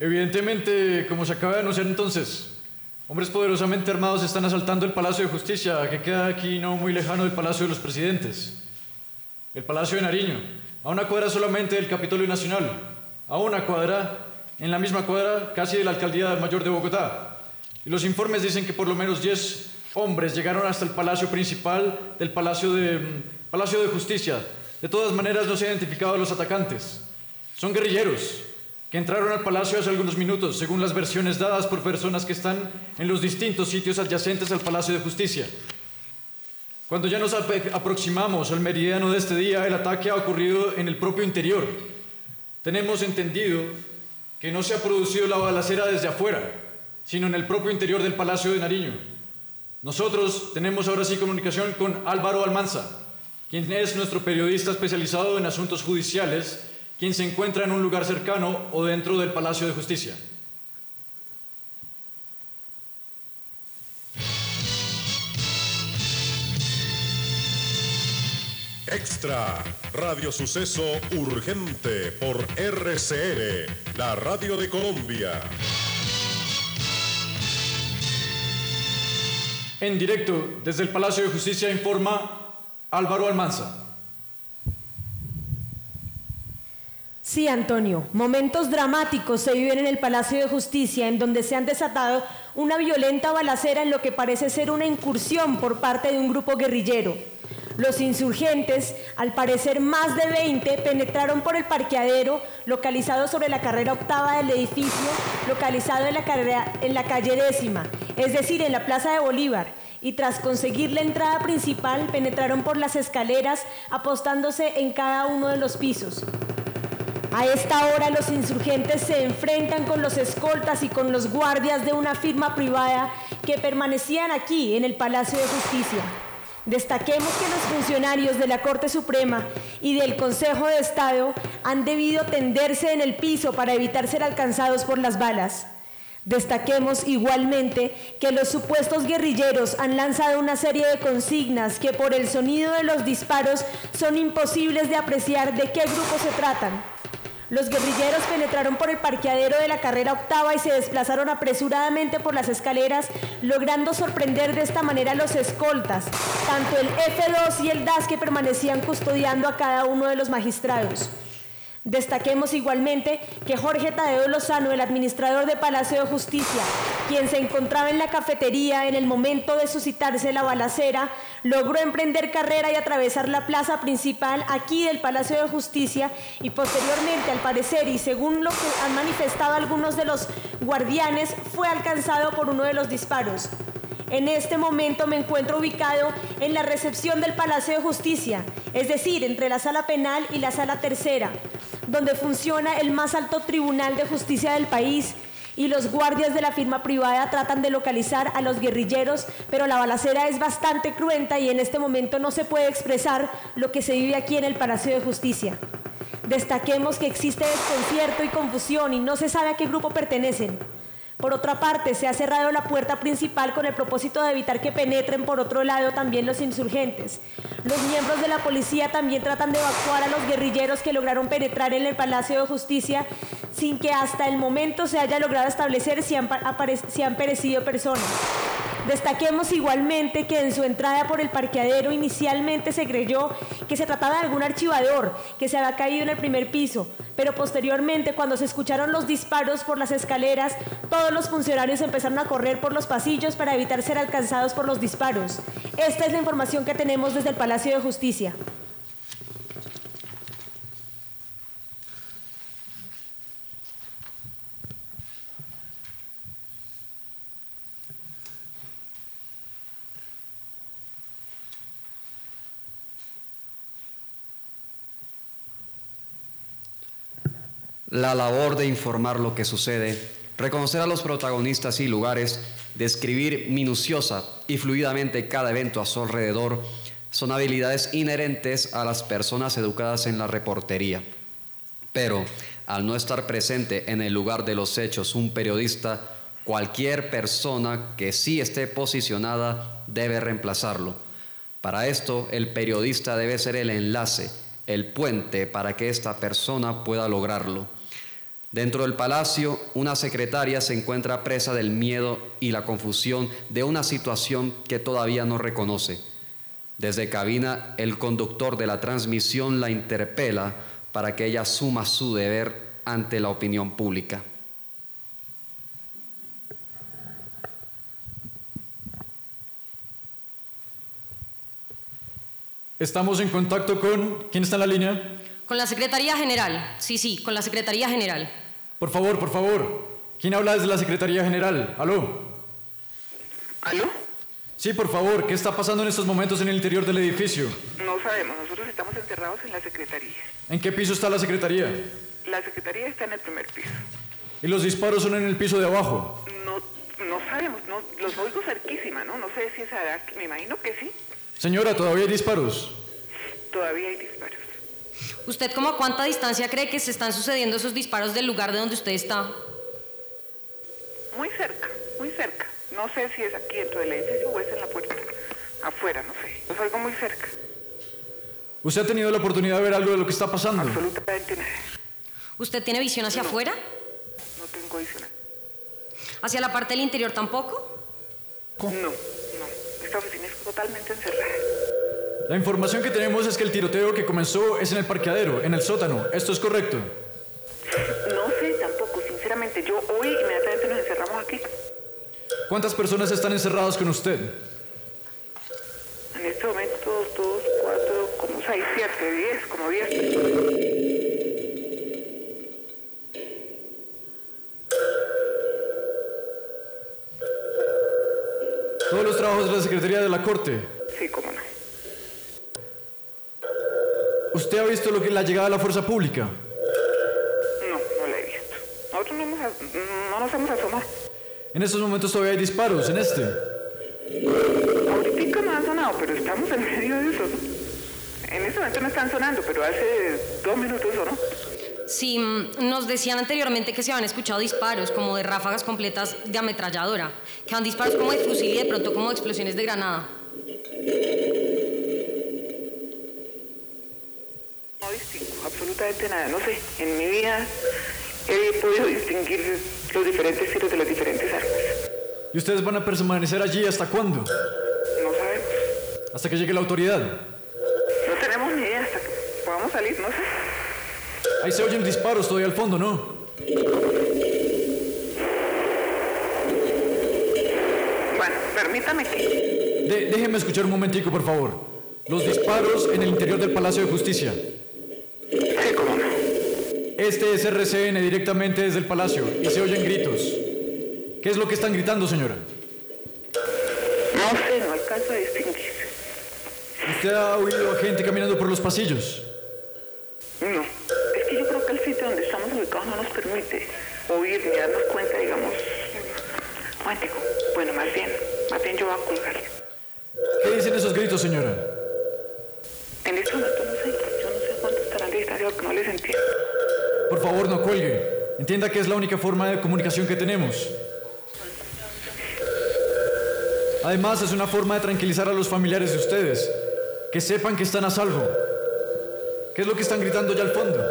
Evidentemente, como se acaba de anunciar entonces, Hombres poderosamente armados están asaltando el Palacio de Justicia, que queda aquí no muy lejano del Palacio de los Presidentes. El Palacio de Nariño, a una cuadra solamente del Capitolio Nacional, a una cuadra, en la misma cuadra casi de la Alcaldía Mayor de Bogotá. Y los informes dicen que por lo menos 10 hombres llegaron hasta el Palacio Principal del Palacio de, mm, Palacio de Justicia. De todas maneras no se han identificado a los atacantes. Son guerrilleros, entraron al palacio hace algunos minutos, según las versiones dadas por personas que están en los distintos sitios adyacentes al Palacio de Justicia. Cuando ya nos aproximamos al meridiano de este día, el ataque ha ocurrido en el propio interior. Tenemos entendido que no se ha producido la balacera desde afuera, sino en el propio interior del Palacio de Nariño. Nosotros tenemos ahora sí comunicación con Álvaro Almanza, quien es nuestro periodista especializado en asuntos judiciales, quien se encuentra en un lugar cercano o dentro del Palacio de Justicia. Extra, Radio Suceso Urgente por RCN, la radio de Colombia. En directo desde el Palacio de Justicia informa Álvaro Almanza. Sí, Antonio, momentos dramáticos se viven en el Palacio de Justicia en donde se han desatado una violenta balacera en lo que parece ser una incursión por parte de un grupo guerrillero. Los insurgentes, al parecer más de 20, penetraron por el parqueadero localizado sobre la carrera octava del edificio, localizado en la, carrera, en la calle décima, es decir, en la Plaza de Bolívar, y tras conseguir la entrada principal penetraron por las escaleras apostándose en cada uno de los pisos. A esta hora los insurgentes se enfrentan con los escoltas y con los guardias de una firma privada que permanecían aquí en el Palacio de Justicia. Destaquemos que los funcionarios de la Corte Suprema y del Consejo de Estado han debido tenderse en el piso para evitar ser alcanzados por las balas. Destaquemos igualmente que los supuestos guerrilleros han lanzado una serie de consignas que por el sonido de los disparos son imposibles de apreciar de qué grupo se tratan. Los guerrilleros penetraron por el parqueadero de la carrera octava y se desplazaron apresuradamente por las escaleras, logrando sorprender de esta manera a los escoltas, tanto el F2 y el DAS que permanecían custodiando a cada uno de los magistrados. Destaquemos igualmente que Jorge Tadeo Lozano, el administrador de Palacio de Justicia, quien se encontraba en la cafetería en el momento de suscitarse la balacera, logró emprender carrera y atravesar la plaza principal aquí del Palacio de Justicia y posteriormente, al parecer, y según lo que han manifestado algunos de los guardianes, fue alcanzado por uno de los disparos. En este momento me encuentro ubicado en la recepción del Palacio de Justicia, es decir, entre la sala penal y la sala tercera, donde funciona el más alto tribunal de justicia del país y los guardias de la firma privada tratan de localizar a los guerrilleros, pero la balacera es bastante cruenta y en este momento no se puede expresar lo que se vive aquí en el Palacio de Justicia. Destaquemos que existe desconcierto y confusión y no se sabe a qué grupo pertenecen. Por otra parte, se ha cerrado la puerta principal con el propósito de evitar que penetren por otro lado también los insurgentes. Los miembros de la policía también tratan de evacuar a los guerrilleros que lograron penetrar en el Palacio de Justicia sin que hasta el momento se haya logrado establecer si han, perecido personas. Destaquemos igualmente que en su entrada por el parqueadero inicialmente se creyó que se trataba de algún archivador que se había caído en el primer piso, pero posteriormente cuando se escucharon los disparos por las escaleras, todos los funcionarios empezaron a correr por los pasillos para evitar ser alcanzados por los disparos. Esta es la información que tenemos desde el Palacio de Justicia. La labor de informar lo que sucede, reconocer a los protagonistas y lugares, describir minuciosa y fluidamente cada evento a su alrededor, son habilidades inherentes a las personas educadas en la reportería. Pero al no estar presente en el lugar de los hechos un periodista, cualquier persona que sí esté posicionada debe reemplazarlo. Para esto, el periodista debe ser el enlace, el puente para que esta persona pueda lograrlo. Dentro del palacio, una secretaria se encuentra presa del miedo y la confusión de una situación que todavía no reconoce. Desde cabina, el conductor de la transmisión la interpela para que ella asuma su deber ante la opinión pública. Estamos en contacto con... ¿Quién está en la línea? Con la Secretaría General. Sí, sí, con la Secretaría General. Por favor, por favor. ¿Quién habla desde la Secretaría General? ¿Aló? ¿Aló? Sí, por favor. ¿Qué está pasando en estos momentos en el interior del edificio? No sabemos. Nosotros estamos encerrados en la Secretaría. ¿En qué piso está la Secretaría? La Secretaría está en el primer piso. Y los disparos son en el piso de abajo. No, no sabemos, no, los oigo cerquísima, ¿no? No sé si es allá, me imagino que sí. Señora, todavía hay disparos. Todavía hay disparos. ¿Usted como a cuánta distancia cree que se están sucediendo esos disparos del lugar de donde usted está? Muy cerca, muy cerca. No sé si es aquí dentro del edificio o es en la puerta. Afuera, no sé. Los oigo muy cerca. ¿Usted ha tenido la oportunidad de ver algo de lo que está pasando? Absolutamente nada. ¿Usted tiene visión hacia afuera? No tengo visión. ¿Hacia la parte del interior tampoco? No, no. Esta oficina es totalmente encerrada. La información que tenemos es que el tiroteo que comenzó es en el parqueadero, en el sótano. ¿Esto es correcto? No sé tampoco, sinceramente. Yo hoy inmediatamente nos encerramos aquí. ¿Cuántas personas están encerradas con usted? En este momento, dos, cuatro, como seis, siete, diez, como diez. Todos los trabajos de la Secretaría de la Corte. Sí, cómo ¿Usted ha visto lo que la llegada de la fuerza pública? No, no la he visto. Nosotros no, hemos as- no nos hemos asomado. En estos momentos todavía hay disparos, en este. Ahorita no han sonado, pero estamos en medio de eso, ¿no? En este momento no están sonando, pero hace dos minutos sonó. Sí, mm, nos decían anteriormente que se habían escuchado disparos, como de ráfagas completas de ametralladora, que eran disparos como de fusil y de pronto como de explosiones de granada. No distingo absolutamente nada, no sé. En mi vida he podido distinguir los diferentes tiros de las diferentes armas. ¿Y ustedes van a permanecer allí hasta cuándo? No sabemos. Hasta que llegue la autoridad. No tenemos ni idea hasta que podamos salir, no sé. Ahí se oyen disparos todavía al fondo, ¿no? Bueno, permítame que... De- déjenme escuchar un momentico, por favor. Los disparos en el interior del Palacio de Justicia. Este es RCN directamente desde el Palacio y se oyen gritos. ¿Qué es lo que están gritando, señora? No sé, no alcanzo a distinguir. ¿Usted ha oído a gente caminando por los pasillos? No. Es que yo creo que el sitio donde estamos ubicados no nos permite oír ni darnos cuenta, digamos... Cuántico. Bueno, más bien, más bien yo voy a colgar. ¿Qué dicen esos gritos, señora? En este momento no sé, yo no sé cuánto estarán de distancia porque no les entiendo. Por favor, no cuelgue. Entienda que es la única forma de comunicación que tenemos. Además, es una forma de tranquilizar a los familiares de ustedes. Que sepan que están a salvo. ¿Qué es lo que están gritando ya al fondo?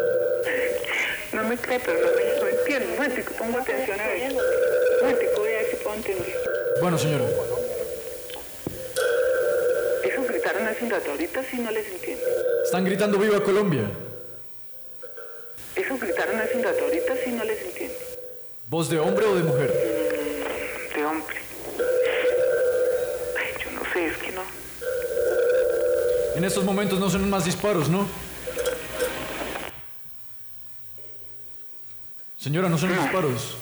No me cree, pero no, entiendo. Un momentico, pongo atención a ver. Un momentico, voy a ver si puedo entender. Bueno, señora. Esos gritaron hace un rato, ahorita sí no les entiendo. Están gritando Viva Colombia. Esos gritaron hace un rato, ahorita sí no les entiendo. ¿Voz de hombre o de mujer? De hombre. Ay, yo no sé, es que no. En estos momentos no son más disparos, ¿no? Señora, no son disparos.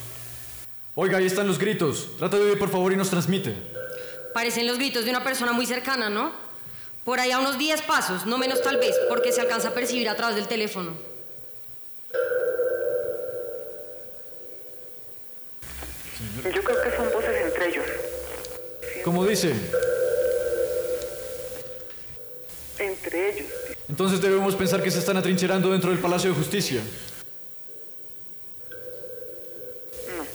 Oiga, ahí están los gritos. Trata de oír, por favor, y nos transmite. Parecen los gritos de una persona muy cercana, ¿no? Por ahí a unos 10 pasos, no menos tal vez, porque se alcanza a percibir a través del teléfono. Yo creo que son voces entre ellos. Como dice, Entre ellos. entonces debemos pensar que se están atrincherando dentro del Palacio de Justicia. No.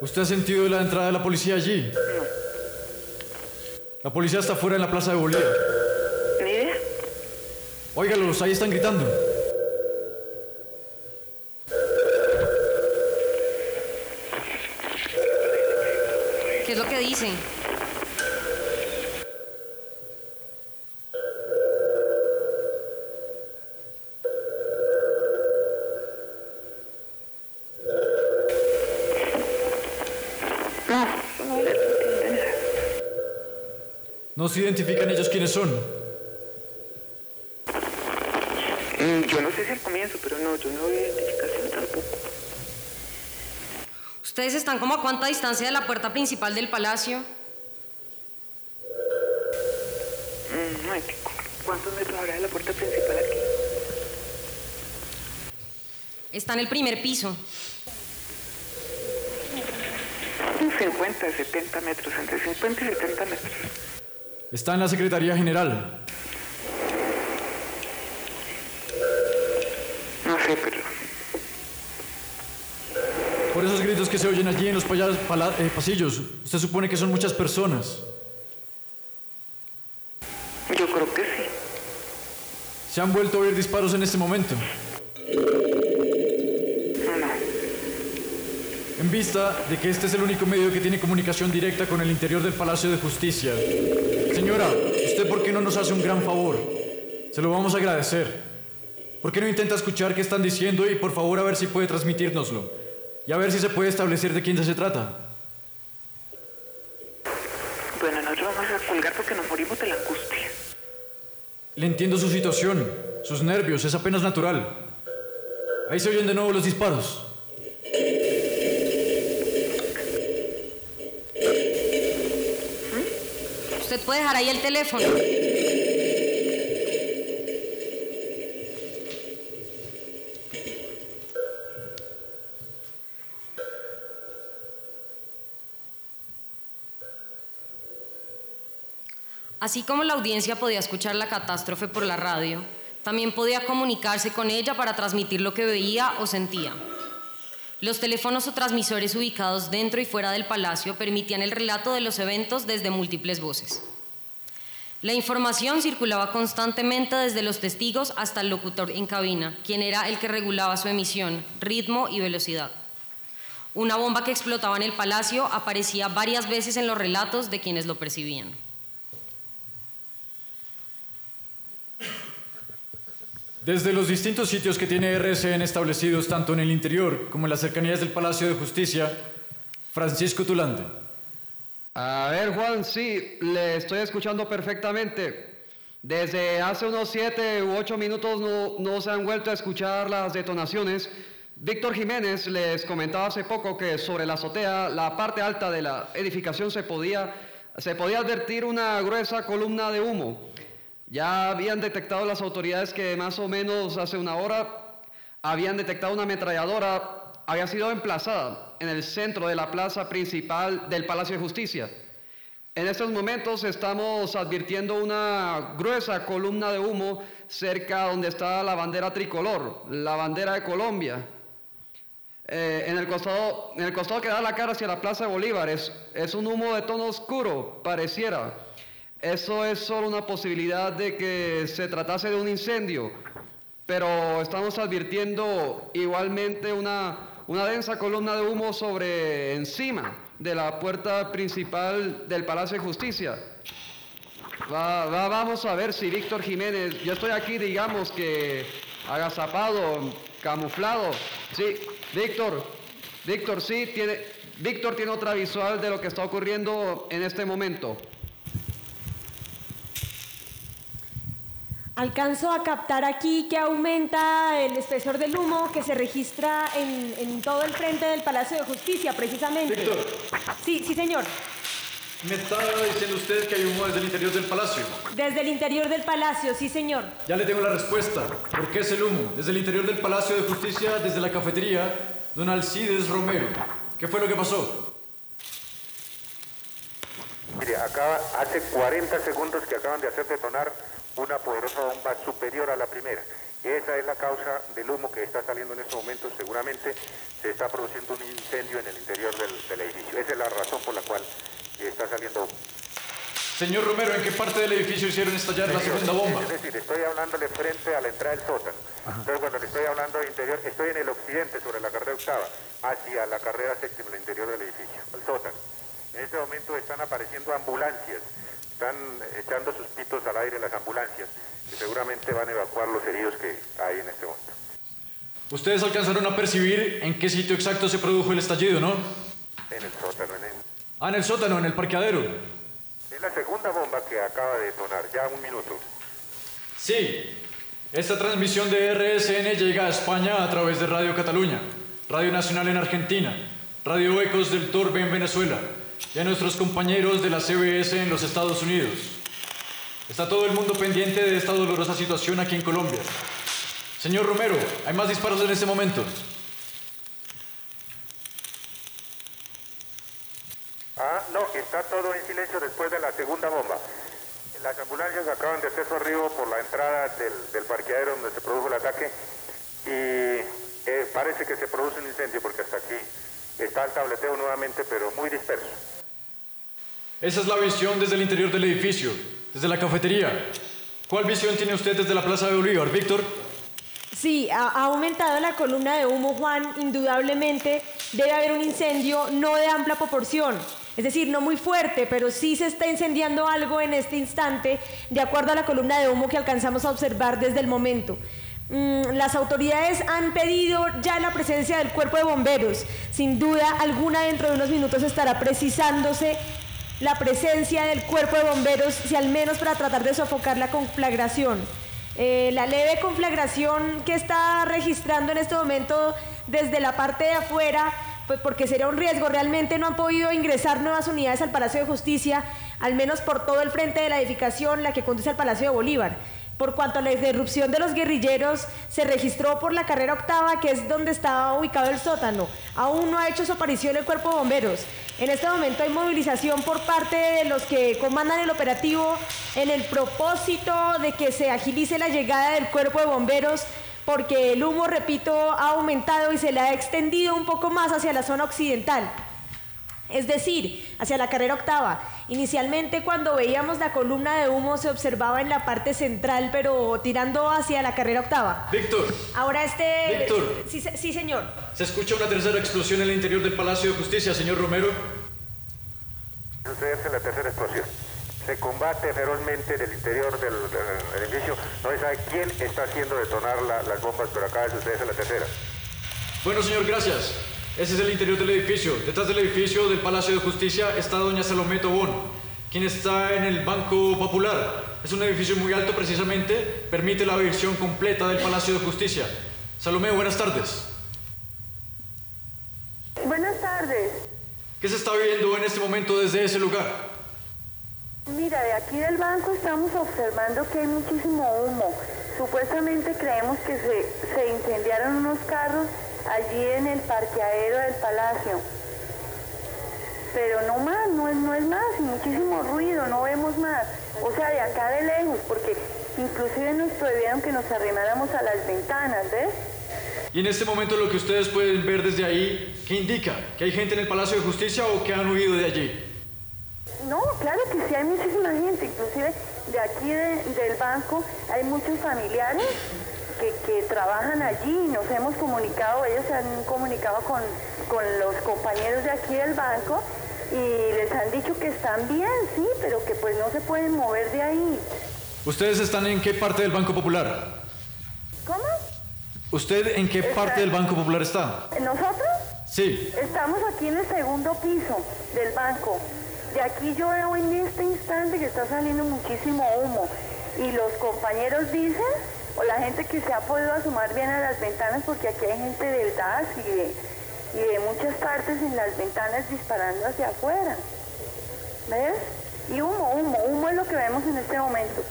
¿Usted ha sentido la entrada de la policía allí? No. La policía está fuera en la Plaza de Bolívar. Idea. Óigalos, ahí están gritando. No, se identifican ellos quiénes son. Mm, Yo no sé si al comienzo, pero no, yo no veo ¿Ustedes están como a cuánta distancia de la puerta principal del palacio? ¿Cuántos metros habrá de la puerta principal aquí? Está en el primer piso. 50, 70 metros, entre 50 y 70 metros. Está en la Secretaría General. No sé, pero Por esos gritos que se oyen allí en los eh, pasillos, usted supone que son muchas personas. yo creo que sí. Se han vuelto a oír disparos en este momento. En vista de que este es el único medio que tiene comunicación directa con el interior del Palacio de Justicia. Señora, ¿usted por qué no nos hace un gran favor? Se lo vamos a agradecer. ¿Por qué no intenta escuchar qué están diciendo y por favor a ver si puede transmitírnoslo? Y a ver si se puede establecer de quién se trata. Bueno, nosotros vamos a colgar porque nos morimos de la angustia. Le entiendo su situación, sus nervios, es apenas natural. Ahí se oyen de nuevo los disparos. Usted puede dejar ahí el teléfono. Así como la audiencia podía escuchar la catástrofe por la radio, también podía comunicarse con ella para transmitir lo que veía o sentía. Los teléfonos o transmisores ubicados dentro y fuera del palacio permitían el relato de los eventos desde múltiples voces. La información circulaba constantemente desde los testigos hasta el locutor en cabina, quien era el que regulaba su emisión, ritmo y velocidad. Una bomba que explotaba en el palacio aparecía varias veces en los relatos de quienes lo percibían. Desde los distintos sitios que tiene RCN establecidos tanto en el interior como en las cercanías del Palacio de Justicia, Francisco Tulande. A ver, Juan, sí, le estoy escuchando perfectamente. Desde hace unos siete u ocho minutos no, no se han vuelto a escuchar las detonaciones. Víctor Jiménez les comentaba hace poco que sobre la azotea, la parte alta de la edificación, se podía, se podía advertir una gruesa columna de humo. Ya habían detectado las autoridades que más o menos hace una hora habían detectado una ametralladora, había sido emplazada en el centro de la plaza principal del Palacio de Justicia. En estos momentos estamos advirtiendo una gruesa columna de humo cerca donde está la bandera tricolor, la bandera de Colombia. Eh, en, el costado, en el costado que da la cara hacia la Plaza de Bolívar es, es un humo de tono oscuro, pareciera. Eso es solo una posibilidad de que se tratase de un incendio, pero estamos advirtiendo igualmente una, una densa columna de humo sobre encima de la puerta principal del Palacio de Justicia. Va- va- vamos a ver si Víctor Jiménez, yo estoy aquí, digamos que agazapado, camuflado. Sí, Víctor, Víctor, sí, tiene, Víctor tiene otra visual de lo que está ocurriendo en este momento. Alcanzo a captar aquí que aumenta el espesor del humo que se registra en, en todo el frente del Palacio de Justicia, precisamente. Víctor. Sí, sí, señor. Me estaba diciendo usted que hay humo desde el interior del palacio. Desde el interior del palacio, sí, señor. Ya le tengo la respuesta. ¿Por qué es el humo? Desde el interior del Palacio de Justicia, desde la cafetería, don Alcides Romero. ¿Qué fue lo que pasó? Mire, acá hace 40 segundos que acaban de hacer detonar una poderosa bomba superior a la primera. Esa es la causa del humo que está saliendo en estos momentos. Seguramente se está produciendo un incendio en el interior del, del edificio. Esa es la razón por la cual está saliendo humo. Señor Romero, ¿en qué parte del edificio hicieron estallar la Señor, segunda bomba? Es decir, estoy hablándole frente a la entrada del sótano. Entonces, cuando le estoy hablando de interior, estoy en el occidente, sobre la carrera octava, hacia la carrera séptima, el interior del edificio, el sótano. En este momento están apareciendo ambulancias, están echando sus pitos al aire las ambulancias, que seguramente van a evacuar los heridos que hay en este momento. Ustedes alcanzaron a percibir en qué sitio exacto se produjo el estallido, ¿no? En el sótano, en el- Ah, en el sótano, en el parqueadero. Es la segunda bomba que acaba de detonar, ya un minuto. Sí. Esta transmisión de RSN llega a España a través de Radio Cataluña, Radio Nacional en Argentina, Radio Ecos del Torbe en Venezuela y a nuestros compañeros de la CBS en los Estados Unidos. Está todo el mundo pendiente de esta dolorosa situación aquí en Colombia. Señor Romero, hay más disparos en este momento. Ah, no, está todo en silencio después de la segunda bomba. Las ambulancias acaban de hacer su arribo por la entrada del, del parqueadero donde se produjo el ataque y eh, parece que se produce un incendio porque hasta aquí está el tableteo nuevamente, pero muy disperso. Esa es la visión desde el interior del edificio, desde la cafetería. ¿Cuál visión tiene usted desde la Plaza de Bolívar, Víctor? Sí, ha, ha aumentado la columna de humo, Juan. Indudablemente debe haber un incendio no de amplia proporción. Es decir, no muy fuerte, pero sí se está incendiando algo en este instante, de acuerdo a la columna de humo que alcanzamos a observar desde el momento. Mm, las autoridades han pedido ya la presencia del cuerpo de bomberos. Sin duda alguna, dentro de unos minutos estará precisándose la presencia del cuerpo de bomberos, si al menos para tratar de sofocar la conflagración. Eh, la leve conflagración que está registrando en este momento desde la parte de afuera, pues porque sería un riesgo, realmente no han podido ingresar nuevas unidades al Palacio de Justicia, al menos por todo el frente de la edificación, la que conduce al Palacio de Bolívar. Por cuanto a la irrupción de los guerrilleros, se registró por la carrera octava, que es donde estaba ubicado el sótano. Aún no ha hecho su aparición el cuerpo de bomberos. En este momento hay movilización por parte de los que comandan el operativo en el propósito de que se agilice la llegada del cuerpo de bomberos porque el humo, repito, ha aumentado y se le ha extendido un poco más hacia la zona occidental es decir, hacia la carrera octava. Inicialmente cuando veíamos la columna de humo se observaba en la parte central, pero tirando hacia la carrera octava. Víctor. Ahora este... Víctor. Sí, se- sí, señor. Se escucha una tercera explosión en el interior del Palacio de Justicia, señor Romero. Sucederse la tercera explosión. Se combate ferozmente del interior del, del edificio. No se sabe quién está haciendo detonar la- las bombas, pero acaba de sucederse la tercera. Bueno, señor, gracias. Ese es el interior del edificio. Detrás del edificio del Palacio de Justicia está doña Salomé Tobón, quien está en el Banco Popular. Es un edificio muy alto precisamente, permite la visión completa del Palacio de Justicia. Salomé, buenas tardes. Buenas tardes. ¿Qué se está viendo en este momento desde ese lugar? Mira, de aquí del banco estamos observando que hay muchísimo humo. Supuestamente creemos que se, se incendiaron unos carros allí en el parqueadero del palacio. Pero no más, no es, no es más, muchísimo ruido, no vemos más. O sea, de acá de lejos, porque inclusive nos prohibieron que nos arrimáramos a las ventanas, ¿ves? Y en este momento lo que ustedes pueden ver desde ahí, ¿qué indica? ¿Que hay gente en el Palacio de Justicia o que han huido de allí? No, claro que sí, hay muchísima gente, inclusive de aquí de- del banco hay muchos familiares que, que trabajan allí, nos hemos comunicado, ellos se han comunicado con, con los compañeros de aquí del banco y les han dicho que están bien, sí, pero que pues no se pueden mover de ahí. ¿Ustedes están en qué parte del Banco Popular? ¿Cómo? ¿Usted en qué parte del Banco Popular está? ¿Nosotros? Sí. Estamos aquí en el segundo piso del banco. De aquí yo veo en este instante que está saliendo muchísimo humo. Y los compañeros dicen, o la gente que se ha podido asomar bien a las ventanas, porque aquí hay gente del DAS y de, y de muchas partes en las ventanas disparando hacia afuera. ¿Ves? Y humo, humo, humo es lo que vemos en este momento.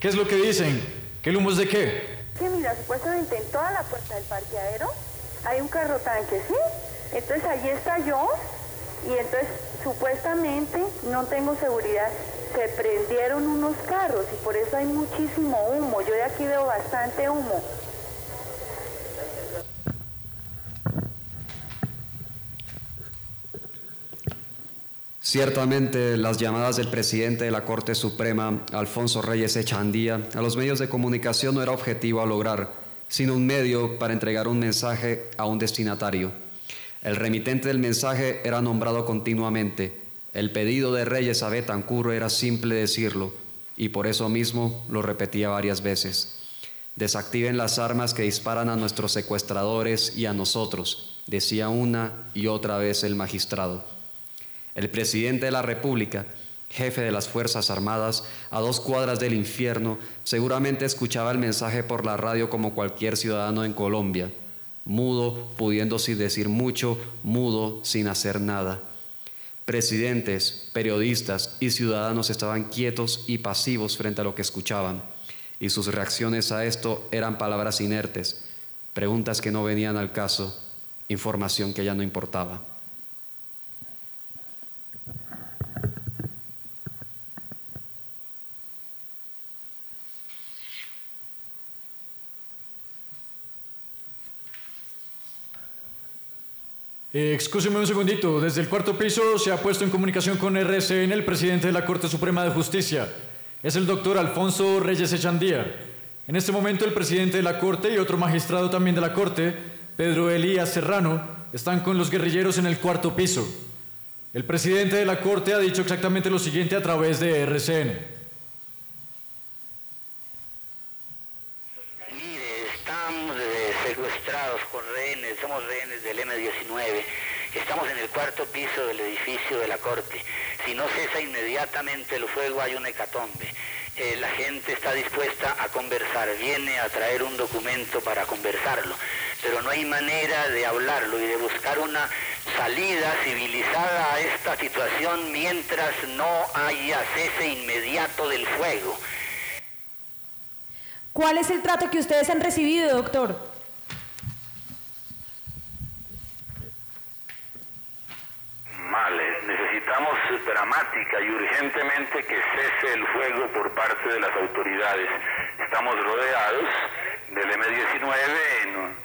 ¿Qué es lo que dicen? ¿Que el humo es de qué? Que mira, supuestamente en toda la puerta del parqueadero hay un carro tanque, ¿sí? Entonces allí está yo y entonces supuestamente, no tengo seguridad, se prendieron unos carros y por eso hay muchísimo humo. Yo de aquí veo bastante humo. Ciertamente, las llamadas del presidente de la Corte Suprema, Alfonso Reyes Echandía, a los medios de comunicación no era objetivo a lograr, sino un medio para entregar un mensaje a un destinatario. El remitente del mensaje era nombrado continuamente. El pedido de Reyes a Betancur era simple decirlo, y por eso mismo lo repetía varias veces. Desactiven las armas que disparan a nuestros secuestradores y a nosotros, decía una y otra vez el magistrado. El presidente de la República, jefe de las Fuerzas Armadas, a dos cuadras del infierno, seguramente escuchaba el mensaje por la radio como cualquier ciudadano en Colombia, mudo, pudiendo decir mucho, mudo, sin hacer nada. Presidentes, periodistas y ciudadanos estaban quietos y pasivos frente a lo que escuchaban. y sus reacciones a esto eran palabras inertes, preguntas que no venían al caso, información que ya no importaba. Eh, un segundito. Desde el cuarto piso se ha puesto en comunicación con RCN el presidente de la Corte Suprema de Justicia. Es el doctor Alfonso Reyes Echandía. En este momento el presidente de la Corte y otro magistrado también de la Corte, Pedro Elías Serrano, están con los guerrilleros en el cuarto piso. El presidente de la Corte ha dicho exactamente lo siguiente a través de RCN. Estamos en el cuarto piso del edificio de la Corte. Si no cesa inmediatamente el fuego hay un hecatombe. Eh, la gente está dispuesta a conversar, viene a traer un documento para conversarlo, pero no hay manera de hablarlo y de buscar una salida civilizada a esta situación mientras no haya cese inmediato del fuego. ¿Cuál es el trato que ustedes han recibido, doctor? Necesitamos dramática y urgentemente que cese el fuego por parte de las autoridades. Estamos rodeados del M-19 en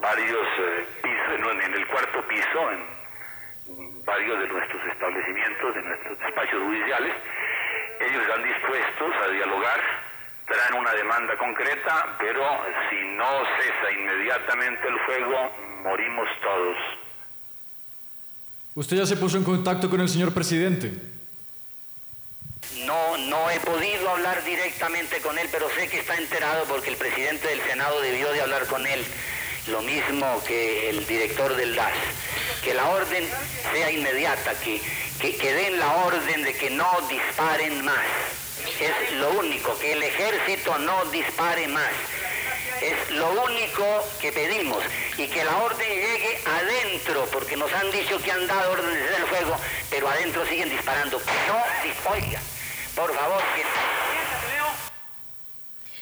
varios eh, pisos, en el cuarto piso, en varios de nuestros establecimientos, de nuestros despachos judiciales. Ellos están dispuestos a dialogar, traen una demanda concreta, pero si no cesa inmediatamente el fuego, morimos todos. ¿Usted ya se puso en contacto con el señor presidente? No, no he podido hablar directamente con él, pero sé que está enterado porque el presidente del Senado debió de hablar con él. Lo mismo que el director del DAS. Que la orden sea inmediata, que, que, que den la orden de que no disparen más. Es lo único, que el ejército no dispare más. Es lo único que pedimos y que la orden llegue adentro, porque nos han dicho que han dado órdenes del fuego, pero adentro siguen disparando. No, oiga, por favor, que...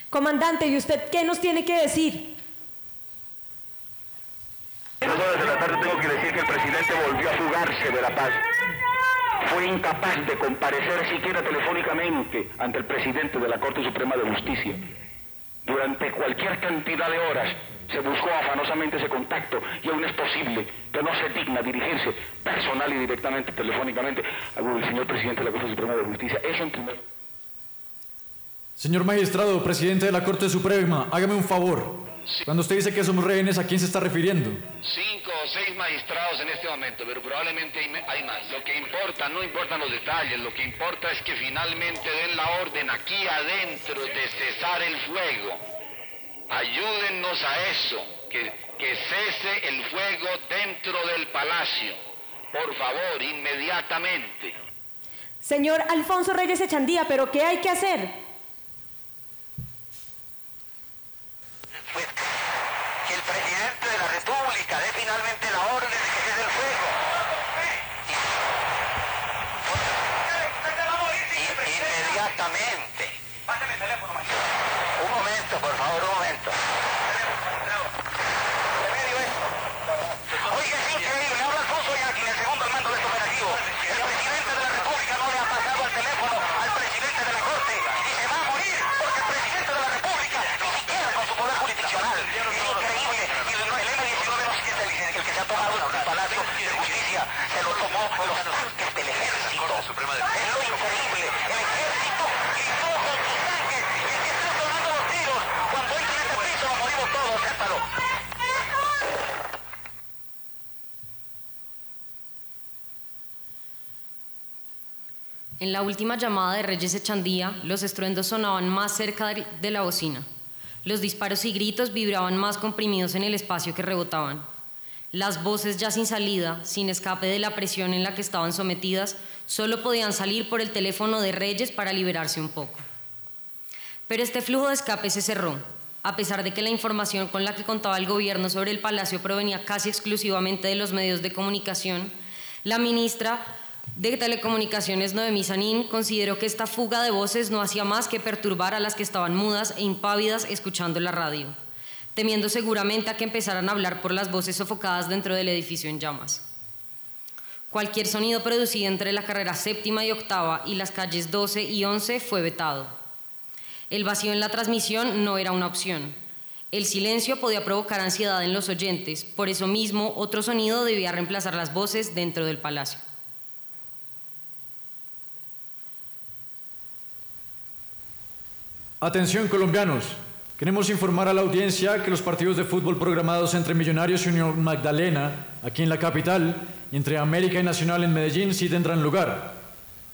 Comandante, ¿y usted qué nos tiene que decir? En horas de la tarde tengo que decir que el presidente volvió a fugarse de la paz. Fue incapaz de comparecer siquiera telefónicamente ante el presidente de la Corte Suprema de Justicia durante cualquier cantidad de horas se buscó afanosamente ese contacto y aún es posible que no se digna dirigirse personal y directamente, telefónicamente, al señor presidente de la Corte Suprema de Justicia. Eso en primer Señor magistrado, presidente de la Corte Suprema, hágame un favor. Cuando usted dice que somos rehenes, ¿a quién se está refiriendo? Cinco o seis magistrados en este momento, pero probablemente hay más. Lo que importa, no importan los detalles, lo que importa es que finalmente den la orden aquí adentro de cesar el fuego. Ayúdennos a eso, que, que cese el fuego dentro del palacio. Por favor, inmediatamente. Señor Alfonso Reyes Echandía, ¿pero qué hay que hacer? pues que el presidente de la República dé finalmente la orden de que cese el fuego. inmediatamente. Un momento, por favor, un momento. Oiga, es increíble, habla Alfonso aquí, el segundo al mando de este operativo. El presidente de la República no le ha pasado al teléfono al presidente de la Corte y se va a morir porque el presidente de la República ni siquiera con su poder jurisdiccional. Es increíble. Y el M-19 no es el, el que se ha tomado el Palacio de Justicia, se lo tomó los tanques del ejército. Es lo increíble. El ejército gritó con sus tanques y que están sonando los tiros. Cuando entren en este piso nos morimos todos, sépalo. En la última llamada de Reyes Echandía, los estruendos sonaban más cerca de la bocina. Los disparos y gritos vibraban más comprimidos en el espacio que rebotaban. Las voces ya sin salida, sin escape de la presión en la que estaban sometidas, solo podían salir por el teléfono de Reyes para liberarse un poco. Pero este flujo de escape se cerró, a pesar de que la información con la que contaba el gobierno sobre el palacio provenía casi exclusivamente de los medios de comunicación, la ministra de Telecomunicaciones Noemí Sanín consideró que esta fuga de voces no hacía más que perturbar a las que estaban mudas e impávidas escuchando la radio, temiendo seguramente a que empezaran a hablar por las voces sofocadas dentro del edificio en llamas. Cualquier sonido producido entre la carrera séptima y octava y las calles 12 y 11 fue vetado. El vacío en la transmisión no era una opción. El silencio podía provocar ansiedad en los oyentes, por eso mismo otro sonido debía reemplazar las voces dentro del palacio. Atención colombianos, queremos informar a la audiencia que los partidos de fútbol programados entre Millonarios y Unión Magdalena, aquí en la capital, y entre América y Nacional en Medellín sí tendrán lugar,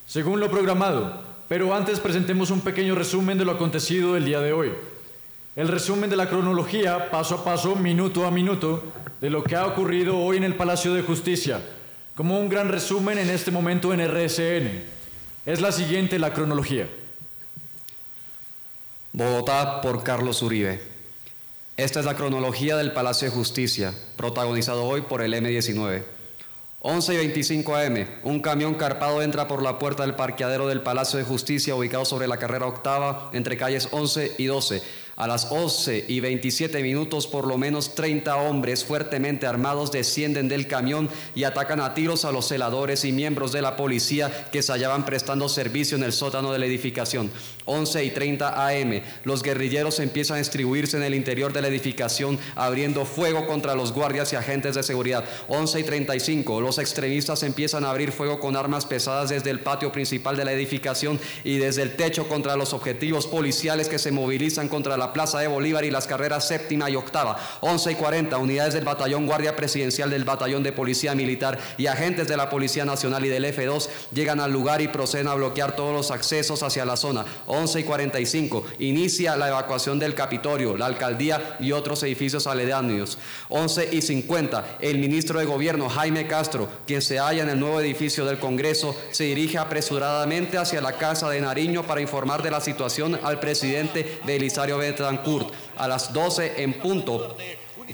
según lo programado, pero antes presentemos un pequeño resumen de lo acontecido el día de hoy. El resumen de la cronología, paso a paso, minuto a minuto, de lo que ha ocurrido hoy en el Palacio de Justicia, como un gran resumen en este momento en RSN. Es la siguiente la cronología. Bogotá por Carlos Uribe. Esta es la cronología del Palacio de Justicia, protagonizado hoy por el M19. 11 y 25 AM, un camión carpado entra por la puerta del parqueadero del Palacio de Justicia ubicado sobre la carrera octava entre calles 11 y 12 a las 11 y 27 minutos, por lo menos 30 hombres fuertemente armados descienden del camión y atacan a tiros a los celadores y miembros de la policía que se hallaban prestando servicio en el sótano de la edificación. 11 y 30 AM, los guerrilleros empiezan a distribuirse en el interior de la edificación, abriendo fuego contra los guardias y agentes de seguridad. 11 y 35, los extremistas empiezan a abrir fuego con armas pesadas desde el patio principal de la edificación y desde el techo contra los objetivos policiales que se movilizan contra la Plaza de Bolívar y las carreras séptima y octava. 11 y 40, unidades del Batallón Guardia Presidencial del Batallón de Policía Militar y agentes de la Policía Nacional y del F2 llegan al lugar y proceden a bloquear todos los accesos hacia la zona. 11 y 45, inicia la evacuación del Capitolio, la alcaldía y otros edificios aledaños. 11 y 50, el ministro de Gobierno Jaime Castro, quien se halla en el nuevo edificio del Congreso, se dirige apresuradamente hacia la Casa de Nariño para informar de la situación al presidente Belisario Betancourt. A las 12 en punto,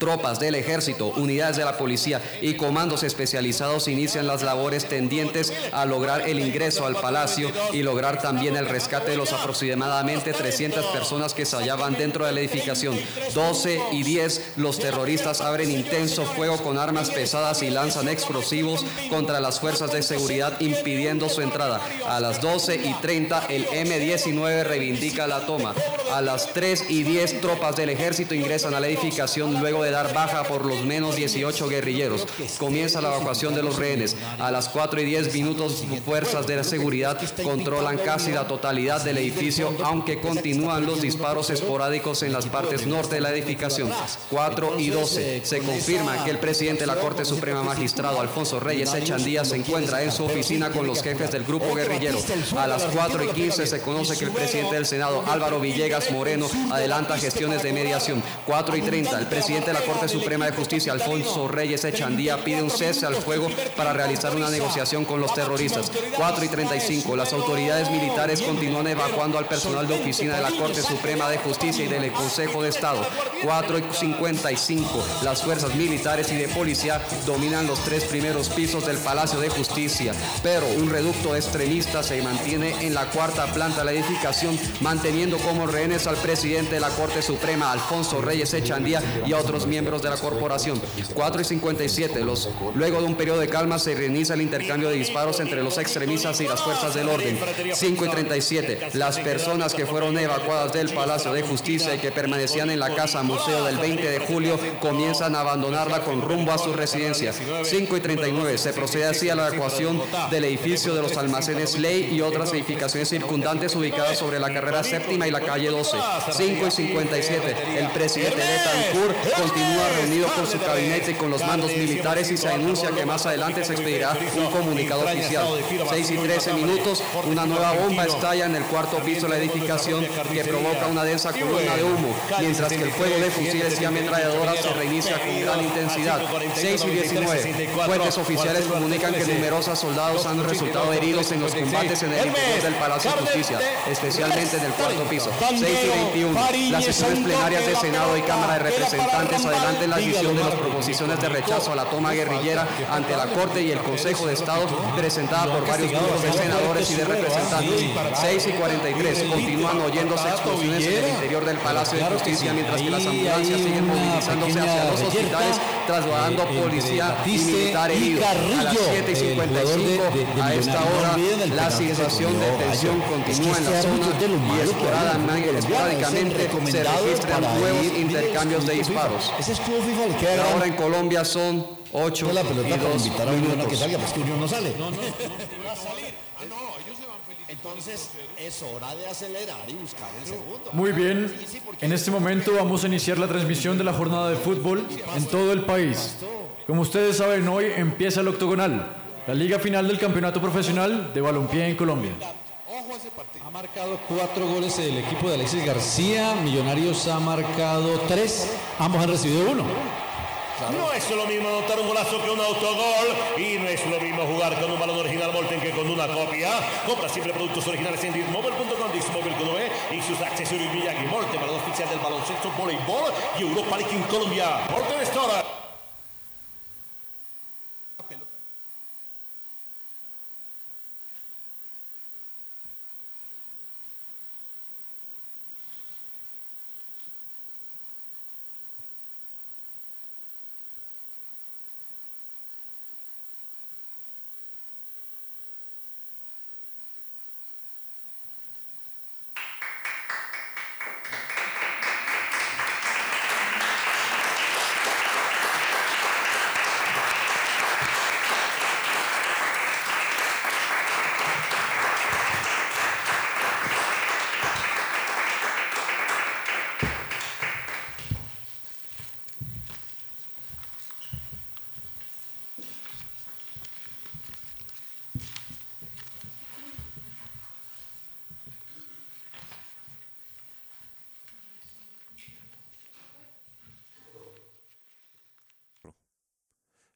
Tropas del ejército, unidades de la policía y comandos especializados inician las labores tendientes a lograr el ingreso al palacio y lograr también el rescate de los aproximadamente 300 personas que se hallaban dentro de la edificación. 12 y 10, los terroristas abren intenso fuego con armas pesadas y lanzan explosivos contra las fuerzas de seguridad impidiendo su entrada. A las 12 y 30, el M-19 reivindica la toma. A las 3 y 10, tropas del ejército ingresan a la edificación luego de dar baja por los menos 18 guerrilleros. Comienza la evacuación de los rehenes. A las 4 y 10 minutos, fuerzas de la seguridad controlan casi la totalidad del edificio, aunque continúan los disparos esporádicos en las partes norte de la edificación. 4 y 12. Se confirma que el presidente de la Corte Suprema Magistrado, Alfonso Reyes Echandía, se encuentra en su oficina con los jefes del grupo guerrillero. A las 4 y 15 se conoce que el presidente del Senado, Álvaro Villegas Moreno, adelanta gestiones de mediación. 4 y 30. El presidente de la Corte Suprema de Justicia, Alfonso Reyes Echandía, pide un cese al fuego para realizar una negociación con los terroristas. 4 y 35. Las autoridades militares continúan evacuando al personal de oficina de la Corte Suprema de Justicia y del Consejo de Estado. 4 y 55. Las fuerzas militares y de policía dominan los tres primeros pisos del Palacio de Justicia, pero un reducto extremista se mantiene en la cuarta planta de la edificación, manteniendo como rehenes al presidente de la Corte Suprema, Alfonso Reyes Echandía, y a otros miembros de la corporación. 4 y 57. Los, luego de un periodo de calma se reinicia el intercambio de disparos entre los extremistas y las fuerzas del orden. 5 y 37. Las personas que fueron evacuadas del Palacio de Justicia y que permanecían en la casa museo del 20 de julio comienzan a abandonarla con rumbo a su residencia. 5 y 39. Se procede así a la evacuación del edificio de los almacenes Ley y otras edificaciones circundantes ubicadas sobre la carrera séptima y la calle 12. 5 y 57. El presidente Betancourt continúa reunido con su gabinete y con los mandos militares y se anuncia que más adelante se expedirá un comunicado oficial. 6 y 13 minutos, una nueva bomba estalla en el cuarto piso de la edificación que provoca una densa columna de humo, mientras que el fuego de fusiles y ametralladoras se reinicia con gran intensidad. 6 y 19, fuentes oficiales comunican que numerosos soldados han resultado heridos en los combates en el interior del Palacio de Justicia, especialmente en el cuarto piso. 6 y 21, las sesiones plenarias del Senado y Cámara de Representantes más adelante en la edición de las proposiciones de rechazo a la toma guerrillera ante la Corte y el Consejo de Estado presentada por varios grupos de senadores y de representantes. 6 y 43 continúan oyéndose explosiones en el interior del Palacio de Justicia mientras que las ambulancias siguen movilizándose hacia los hospitales trasladando policía y militar heridos. A las 7 y 55 a esta hora la situación de tensión continúa en la zona y esporádicamente se registran nuevos intercambios de disparos. Ahora en Colombia son 8 la pelota y 2 invitar a uno que minutos. salga, pues que uno no sale. No, no, no va a salir. Ah, no, ellos se van felices. Entonces es hora de acelerar y buscar el segundo. Muy bien, en este momento vamos a iniciar la transmisión de la jornada de fútbol en todo el país. Como ustedes saben, hoy empieza el octogonal, la liga final del campeonato profesional de balompié en Colombia. Ha marcado cuatro goles el equipo de Alexis García. Millonarios ha marcado tres. Ambos han recibido uno. No es lo mismo anotar un golazo que un autogol y no es lo mismo jugar con un balón original Molten que con una copia. Compra siempre productos originales en dismobile.com, dismobile con E y sus accesorios Miyagi Molten, balón oficial del baloncesto, voleibol y Europa League en Colombia. Molten Store.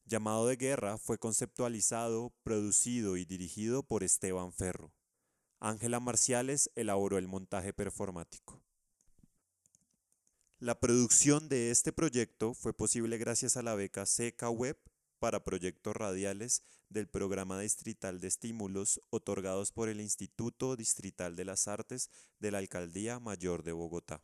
Llamado de Guerra fue conceptualizado, producido y dirigido por Esteban Ferro. Ángela Marciales elaboró el montaje performático. La producción de este proyecto fue posible gracias a la beca Seca Web para proyectos radiales del Programa Distrital de Estímulos otorgados por el Instituto Distrital de las Artes de la Alcaldía Mayor de Bogotá.